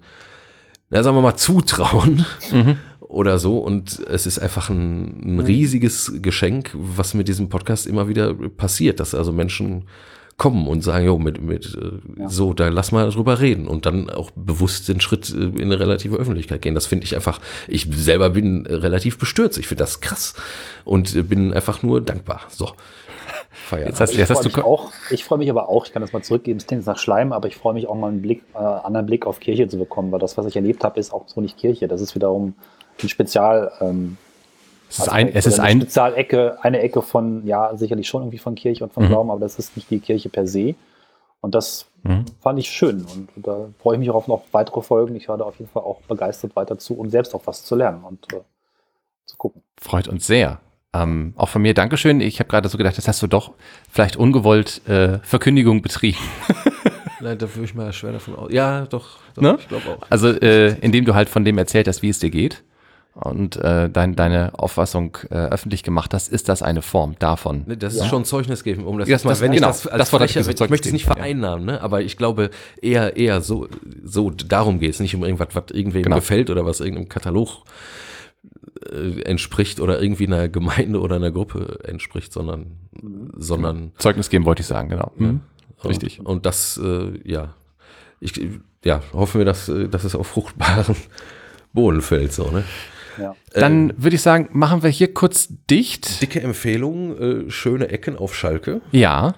na, sagen wir mal, Zutrauen. Mhm. oder so. Und es ist einfach ein, ein riesiges Geschenk, was mit diesem Podcast immer wieder passiert, dass also Menschen kommen und sagen, jo, mit, mit äh, Ja. so, da lass mal drüber reden und dann auch bewusst den Schritt äh, in eine relative Öffentlichkeit gehen. Das finde ich einfach, ich selber bin äh, relativ bestürzt. Ich finde das krass und bin einfach nur dankbar. So. Feierabend. Jetzt hast, Ich jetzt hast freue du mich auch. Ich freue mich aber auch. Ich kann das mal zurückgeben. Es klingt nach Schleim, aber ich freue mich auch mal einen Blick, äh, anderen Blick auf Kirche zu bekommen, weil das, was ich erlebt habe, ist auch so nicht Kirche. Das ist wiederum ein Spezial. Ähm, es ist ein, es ist oder eine ein, Spezialecke, eine Ecke von, ja, sicherlich schon irgendwie von Kirche und von Mhm. Glauben, aber das ist nicht die Kirche per se. Und das Mhm. fand ich schön. Und da freue ich mich auch auf noch weitere Folgen. Ich werde auf jeden Fall auch begeistert weiter zu und selbst auch was zu lernen und äh, zu gucken. freut uns sehr. Ähm, auch von mir Dankeschön. Ich habe gerade so gedacht, das hast du doch vielleicht ungewollt äh, Verkündigung betrieben. Nein, da würde ich mal schwer davon aus. Ja, doch, doch Ne? ich glaube auch. Also äh, indem du halt von dem erzählt hast, wie es dir geht und äh, dein, deine Auffassung äh, öffentlich gemacht hast, ist das eine Form davon. Ne, Das Ja. ist schon Zeugnis geben, um das Ja, jetzt mal, das- wenn genau, ich das als das hatte ich ich möchte es nicht geben, ja. vereinnahmen, ne? aber ich glaube eher, eher so, so darum geht es, nicht um irgendwas, was irgendwem Genau. gefällt oder was irgendeinem Katalog äh, entspricht oder irgendwie einer Gemeinde oder einer Gruppe entspricht, sondern, sondern Zeugnis geben wollte ich sagen, genau. Mhm. und, Richtig. Und das, äh, ja, ich, ja, hoffen wir, dass, äh, dass es auf fruchtbaren Boden fällt, so, ne? Ja. Dann würde ich sagen, machen wir hier kurz dicht. Dicke Empfehlung, äh, schöne Ecken auf Schalke. Ja,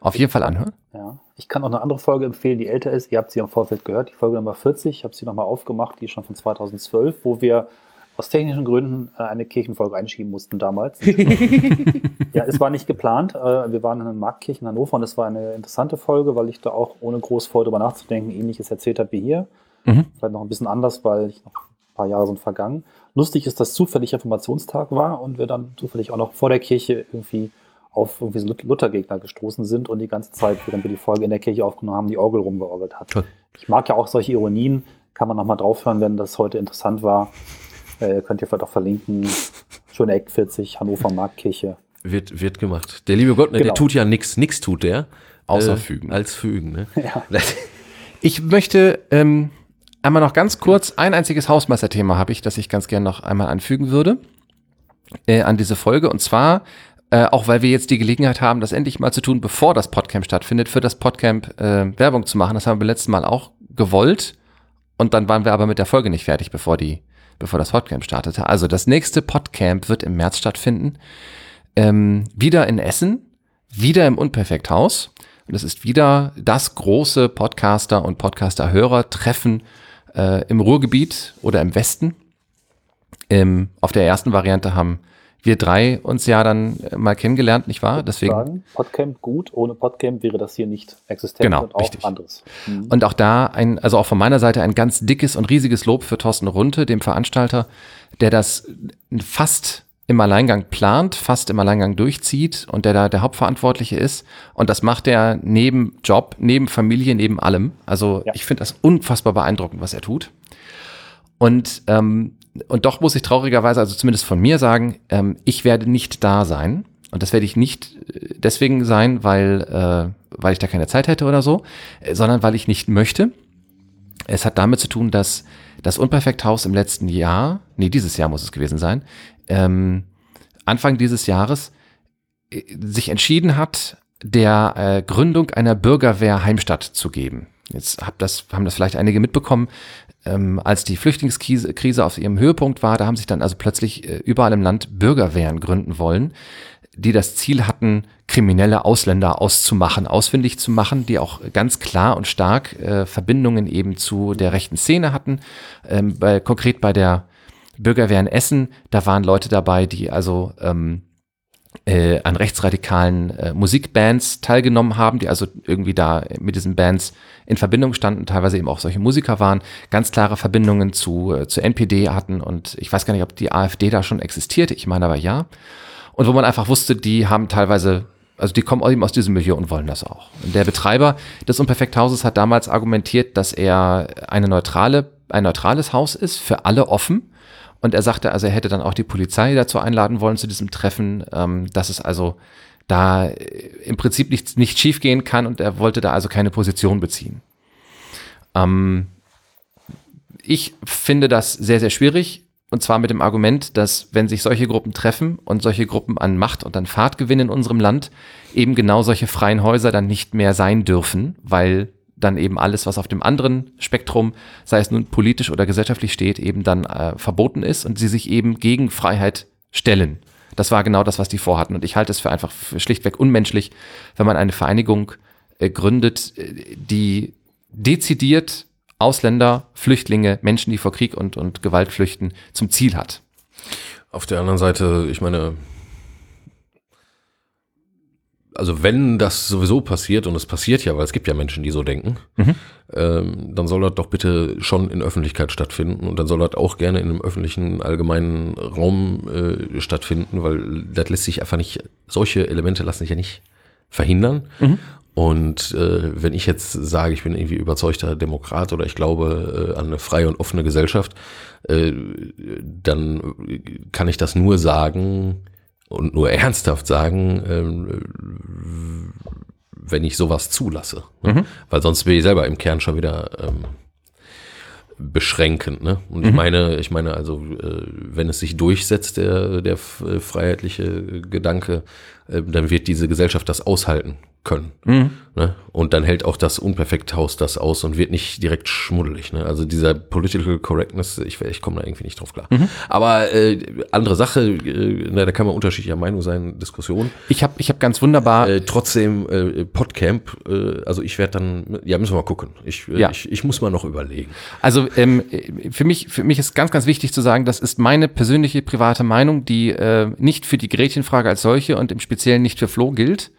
auf jeden Fall anhören. Ja. Ich kann auch eine andere Folge empfehlen, die älter ist. Ihr habt sie im Vorfeld gehört, die Folge Nummer 40. Ich habe sie nochmal aufgemacht, die ist schon von 2012, wo wir aus technischen Gründen äh, eine Kirchenfolge einschieben mussten damals. ja, es war nicht geplant. Äh, Wir waren in einer Marktkirche in Hannover und es war eine interessante Folge, weil ich da auch ohne groß vorher drüber nachzudenken ähnliches erzählt habe wie hier. Mhm. Vielleicht noch ein bisschen anders, weil ich noch ein paar Jahre sind vergangen. Lustig ist, dass zufällig Reformationstag war und wir dann zufällig auch noch vor der Kirche irgendwie auf irgendwie so Luthergegner gestoßen sind und die ganze Zeit, während wir die Folge in der Kirche aufgenommen haben, die Orgel rumgeorgelt hat. Toll. Ich mag ja auch solche Ironien, kann man nochmal draufhören, wenn das heute interessant war. Äh, könnt ihr vielleicht auch verlinken. Schöne Eck 40, Hannover Marktkirche. Wird, wird gemacht. Der liebe Gott, ne, der Genau. tut ja nix, nix tut der. Außer äh, fügen. Als fügen, ne? Ja. Ich möchte ähm, einmal noch ganz kurz, ein einziges Hausmeisterthema habe ich, das ich ganz gerne noch einmal anfügen würde äh, an diese Folge. Und zwar, äh, auch weil wir jetzt die Gelegenheit haben, das endlich mal zu tun, bevor das Podcamp stattfindet, für das Podcamp äh, Werbung zu machen. Das haben wir beim letzten Mal auch gewollt. Und dann waren wir aber mit der Folge nicht fertig, bevor die, bevor das Podcamp startete. Also das nächste Podcamp wird im März stattfinden. Ähm, wieder in Essen, wieder im Unperfekthaus. Und es ist wieder das große Podcaster- und Podcaster-Hörer-Treffen äh, im Ruhrgebiet oder im Westen. Ähm, auf der ersten Variante haben wir drei uns ja dann äh, mal kennengelernt, nicht wahr? Deswegen Sagen, Podcamp gut, ohne Podcamp wäre das hier nicht existent Genau, und auch richtig. anderes. Mhm. Und auch da ein, also auch von meiner Seite ein ganz dickes und riesiges Lob für Thorsten Runte, dem Veranstalter, der das fast im Alleingang plant, fast im Alleingang durchzieht und der da der Hauptverantwortliche ist. Und das macht er neben Job, neben Familie, neben allem. Also Ja. ich finde das unfassbar beeindruckend, was er tut. Und, ähm, und doch muss ich traurigerweise, also zumindest von mir sagen, ähm, ich werde nicht da sein. Und das werde ich nicht äh, deswegen sein, weil, äh, weil ich da keine Zeit hätte oder so, äh, sondern weil ich nicht möchte. Es hat damit zu tun, dass das Unperfekthaus im letzten Jahr, nee, dieses Jahr muss es gewesen sein, ähm, Anfang dieses Jahres äh, sich entschieden hat, der äh, Gründung einer Bürgerwehr Heimstatt zu geben. Jetzt hab das, haben das vielleicht einige mitbekommen, ähm, als die Flüchtlingskrise Krise auf ihrem Höhepunkt war, da haben sich dann also plötzlich äh, überall im Land Bürgerwehren gründen wollen, die das Ziel hatten, kriminelle Ausländer auszumachen, ausfindig zu machen, die auch ganz klar und stark äh, Verbindungen eben zu der rechten Szene hatten. Ähm, bei, konkret bei der Bürgerwehr in Essen, da waren Leute dabei, die also ähm, äh, an rechtsradikalen äh, Musikbands teilgenommen haben, die also irgendwie da mit diesen Bands in Verbindung standen, teilweise eben auch solche Musiker waren, ganz klare Verbindungen zu, äh, zu NPD hatten und ich weiß gar nicht, ob die AfD da schon existierte, ich meine aber ja. Und wo man einfach wusste, die haben teilweise, also die kommen eben aus diesem Milieu und wollen das auch. Und der Betreiber des Unperfekthauses hat damals argumentiert, dass er eine neutrale, ein neutrales Haus ist, für alle offen. Und er sagte, also er hätte dann auch die Polizei dazu einladen wollen zu diesem Treffen, ähm, dass es also da äh, im Prinzip nichts nicht schief gehen kann und er wollte da also keine Position beziehen. Ähm, ich finde das sehr, sehr schwierig. Und zwar mit dem Argument, dass wenn sich solche Gruppen treffen und solche Gruppen an Macht und an Fahrt gewinnen in unserem Land, eben genau solche freien Häuser dann nicht mehr sein dürfen, weil dann eben alles, was auf dem anderen Spektrum, sei es nun politisch oder gesellschaftlich steht, eben dann äh, verboten ist und sie sich eben gegen Freiheit stellen. Das war genau das, was die vorhatten. Und ich halte es für einfach für schlichtweg unmenschlich, wenn man eine Vereinigung äh, gründet, äh, die dezidiert Ausländer, Flüchtlinge, Menschen, die vor Krieg und, und Gewalt flüchten, zum Ziel hat. Auf der anderen Seite, ich meine, also wenn das sowieso passiert, und es passiert ja, weil es gibt ja Menschen, die so denken, mhm. ähm, dann soll das doch bitte schon in Öffentlichkeit stattfinden und dann soll das auch gerne in einem öffentlichen, allgemeinen Raum äh, stattfinden, weil das lässt sich einfach nicht, solche Elemente lassen sich ja nicht verhindern. Mhm. Und äh, wenn ich jetzt sage, ich bin irgendwie überzeugter Demokrat oder ich glaube äh, an eine freie und offene Gesellschaft, äh, dann kann ich das nur sagen und nur ernsthaft sagen, äh, wenn ich sowas zulasse. Ne? Mhm. Weil sonst bin ich selber im Kern schon wieder ähm, beschränkend. Ne? Und mhm. ich meine, ich meine also, äh, wenn es sich durchsetzt, der, der freiheitliche Gedanke, äh, dann wird diese Gesellschaft das aushalten können. Mhm. Ne? Und dann hält auch das Unperfekthaus das aus und wird nicht direkt schmuddelig. Ne? Also dieser Political Correctness, ich, ich komme da irgendwie nicht drauf klar. Mhm. Aber äh, andere Sache, äh, na, da kann man unterschiedlicher Meinung sein, Diskussion. Ich habe ich hab ganz wunderbar. Äh, trotzdem, äh, Podcamp, äh, also ich werde dann, ja, müssen wir mal gucken. Ich, äh, ja. ich, ich muss mal noch überlegen. Also ähm, für, mich, für mich ist ganz, ganz wichtig zu sagen, das ist meine persönliche private Meinung, die äh, nicht für die Gretchenfrage als solche und im Speziellen nicht für Flo gilt.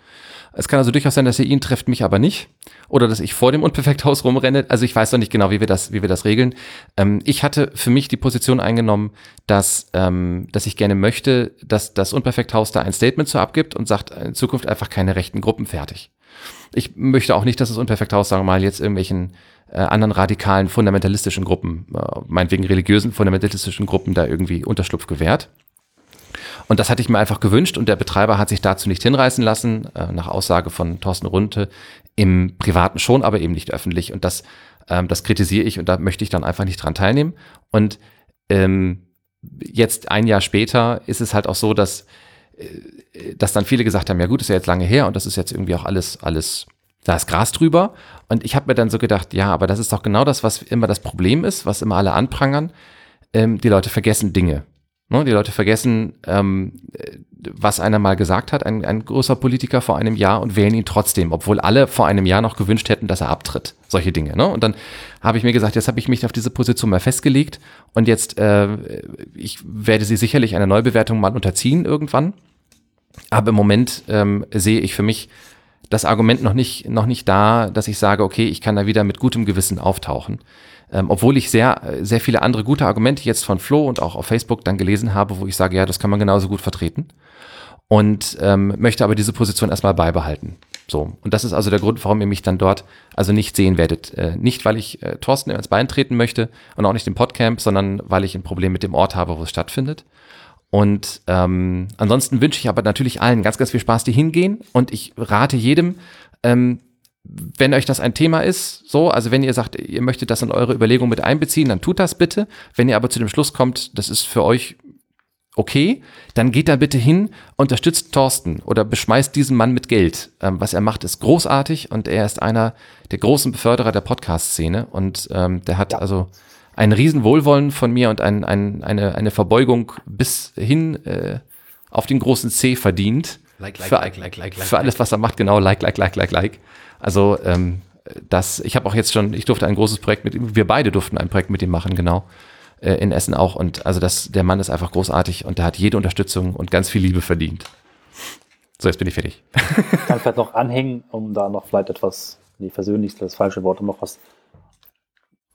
Es kann also durchaus sein, dass ihr ihn trefft, mich aber nicht. Oder dass ich vor dem Unperfekthaus rumrenne. Also ich weiß noch nicht genau, wie wir das, wie wir das regeln. Ähm, ich hatte für mich die Position eingenommen, dass, ähm, dass ich gerne möchte, dass das Unperfekthaus da ein Statement zu abgibt und sagt, in Zukunft einfach keine rechten Gruppen fertig. Ich möchte auch nicht, dass das Unperfekthaus, sagen wir mal, jetzt irgendwelchen äh, anderen radikalen, fundamentalistischen Gruppen, äh, meinetwegen religiösen, fundamentalistischen Gruppen da irgendwie Unterschlupf gewährt. Und das hatte ich mir einfach gewünscht und der Betreiber hat sich dazu nicht hinreißen lassen, äh, nach Aussage von Thorsten Runte, im Privaten schon, aber eben nicht öffentlich. Und das, ähm, das kritisiere ich und da möchte ich dann einfach nicht dran teilnehmen. Und ähm, jetzt ein Jahr später ist es halt auch so, dass, äh, dass dann viele gesagt haben, ja gut, ist ja jetzt lange her und das ist jetzt irgendwie auch alles, alles, da ist Gras drüber. Und ich habe mir dann so gedacht, ja, aber das ist doch genau das, was immer das Problem ist, was immer alle anprangern. Ähm, die Leute vergessen Dinge. Ne, die Leute vergessen, ähm, was einer mal gesagt hat, ein, ein großer Politiker vor einem Jahr und wählen ihn trotzdem, obwohl alle vor einem Jahr noch gewünscht hätten, dass er abtritt. Solche Dinge. Ne? Und dann habe ich mir gesagt, jetzt habe ich mich auf diese Position mal festgelegt und jetzt, äh, ich werde sie sicherlich einer Neubewertung mal unterziehen irgendwann. Aber im Moment ähm, sehe ich für mich das Argument noch nicht, noch nicht da, dass ich sage, okay, ich kann da wieder mit gutem Gewissen auftauchen. Ähm, obwohl ich sehr, sehr viele andere gute Argumente jetzt von Flo und auch auf Facebook dann gelesen habe, wo ich sage, ja, das kann man genauso gut vertreten. Und ähm, möchte aber diese Position erstmal beibehalten. So. Und das ist also der Grund, warum ihr mich dann dort also nicht sehen werdet. Äh, nicht, weil ich äh, Thorsten ins Bein treten möchte und auch nicht im Podcamp, sondern weil ich ein Problem mit dem Ort habe, wo es stattfindet. Und ähm, ansonsten wünsche ich aber natürlich allen ganz, ganz viel Spaß, die hingehen. Und ich rate jedem, ähm, wenn euch das ein Thema ist, so, also wenn ihr sagt, ihr möchtet das in eure Überlegung mit einbeziehen, dann tut das bitte. Wenn ihr aber zu dem Schluss kommt, das ist für euch okay, dann geht da bitte hin, unterstützt Thorsten oder beschmeißt diesen Mann mit Geld. Ähm, was er macht, ist großartig und er ist einer der großen Beförderer der Podcast-Szene und ähm, der hat ja. also ein Riesenwohlwollen von mir und ein, ein, eine, eine Verbeugung bis hin äh, auf den großen C verdient. Like, like, für, like, like, like, like. Für alles, was er macht, genau, like, like, like, like, like. Also ähm, das, ich habe auch jetzt schon, ich durfte ein großes Projekt mit ihm, wir beide durften ein Projekt mit ihm machen, genau, äh, in Essen auch. Und also das, der Mann ist einfach großartig und der hat jede Unterstützung und ganz viel Liebe verdient. So, jetzt bin ich fertig. Ich kann vielleicht noch anhängen, um da noch vielleicht etwas, die versöhnlichste, das falsche Wort, um noch was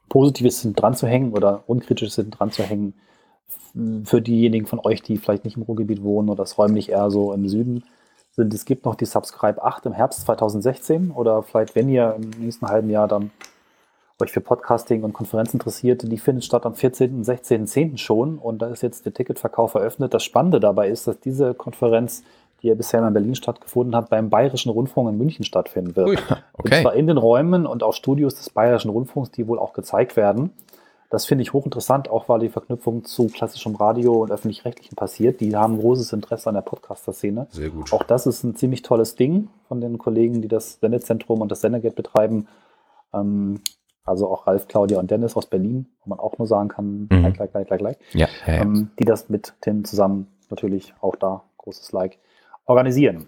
Positives dran zu hängen oder Unkritisches dran zu hängen. Für diejenigen von euch, die vielleicht nicht im Ruhrgebiet wohnen oder das räumlich eher so im Süden sind, es gibt noch die Subscribe 8 im Herbst 2016 oder vielleicht, wenn ihr im nächsten halben Jahr dann euch für Podcasting und Konferenzen interessiert, die findet statt am 14. und 16.10. schon und da ist jetzt der Ticketverkauf eröffnet. Das Spannende dabei ist, dass diese Konferenz, die ja bisher in Berlin stattgefunden hat, beim Bayerischen Rundfunk in München stattfinden wird. Ui, okay. Und zwar in den Räumen und auch Studios des Bayerischen Rundfunks, die wohl auch gezeigt werden. Das finde ich hochinteressant, auch weil die Verknüpfung zu klassischem Radio und öffentlich-rechtlichen passiert. Die haben großes Interesse an der Podcaster-Szene. Sehr gut. Auch das ist ein ziemlich tolles Ding von den Kollegen, die das Sendezentrum und das Sendergate betreiben. Ähm, also auch Ralf, Claudia und Dennis aus Berlin, wo man auch nur sagen kann, Mhm. like, like, like, like, like. Ja, ja, ja. Ähm, die das mit Tim zusammen natürlich auch da, großes Like, organisieren.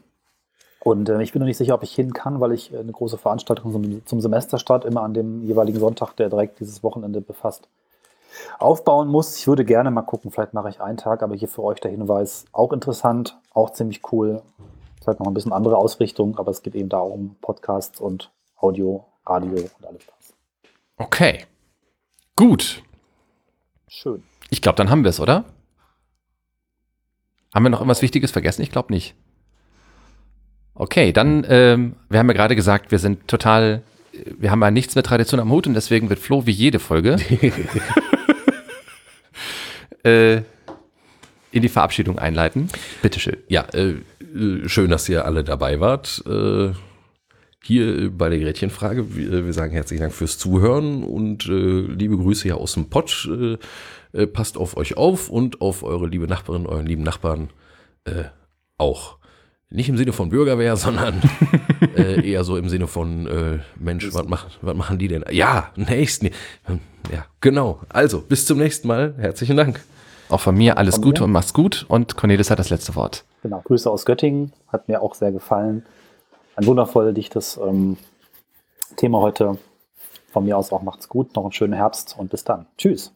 Und äh, ich bin noch nicht sicher, ob ich hin kann, weil ich äh, eine große Veranstaltung zum, zum Semesterstart immer an dem jeweiligen Sonntag, der direkt dieses Wochenende befasst, aufbauen muss. Ich würde gerne mal gucken, vielleicht mache ich einen Tag, aber hier für euch der Hinweis, auch interessant, auch ziemlich cool. Vielleicht noch ein bisschen andere Ausrichtung, aber es geht eben darum, Podcasts und Audio, Radio und alles das. Okay. Gut. Schön. Ich glaube, dann haben wir es, oder? Haben wir noch irgendwas Wichtiges vergessen? Ich glaube nicht. Okay, dann, ähm, wir haben ja gerade gesagt, wir sind total, wir haben ja nichts mit Tradition am Hut und deswegen wird Flo wie jede Folge äh, in die Verabschiedung einleiten. Bitteschön. Ja, äh, schön, dass ihr alle dabei wart. Äh, hier bei der Gretchenfrage. Wir, äh, wir sagen herzlichen Dank fürs Zuhören und äh, liebe Grüße hier aus dem Pott. Äh, äh, passt auf euch auf und auf eure liebe Nachbarin, euren lieben Nachbarn äh, auch. Nicht im Sinne von Bürgerwehr, sondern äh, eher so im Sinne von äh, Mensch, was, mach, was machen die denn? Ja, nächsten. Ja, genau. Also, bis zum nächsten Mal. Herzlichen Dank. Auch von mir alles Von Gute mir. und mach's gut und Cornelis hat das letzte Wort. Genau, Grüße aus Göttingen, hat mir auch sehr gefallen. Ein wundervoll dichtes ähm, Thema heute. Von mir aus auch macht's gut, noch einen schönen Herbst und bis dann. Tschüss.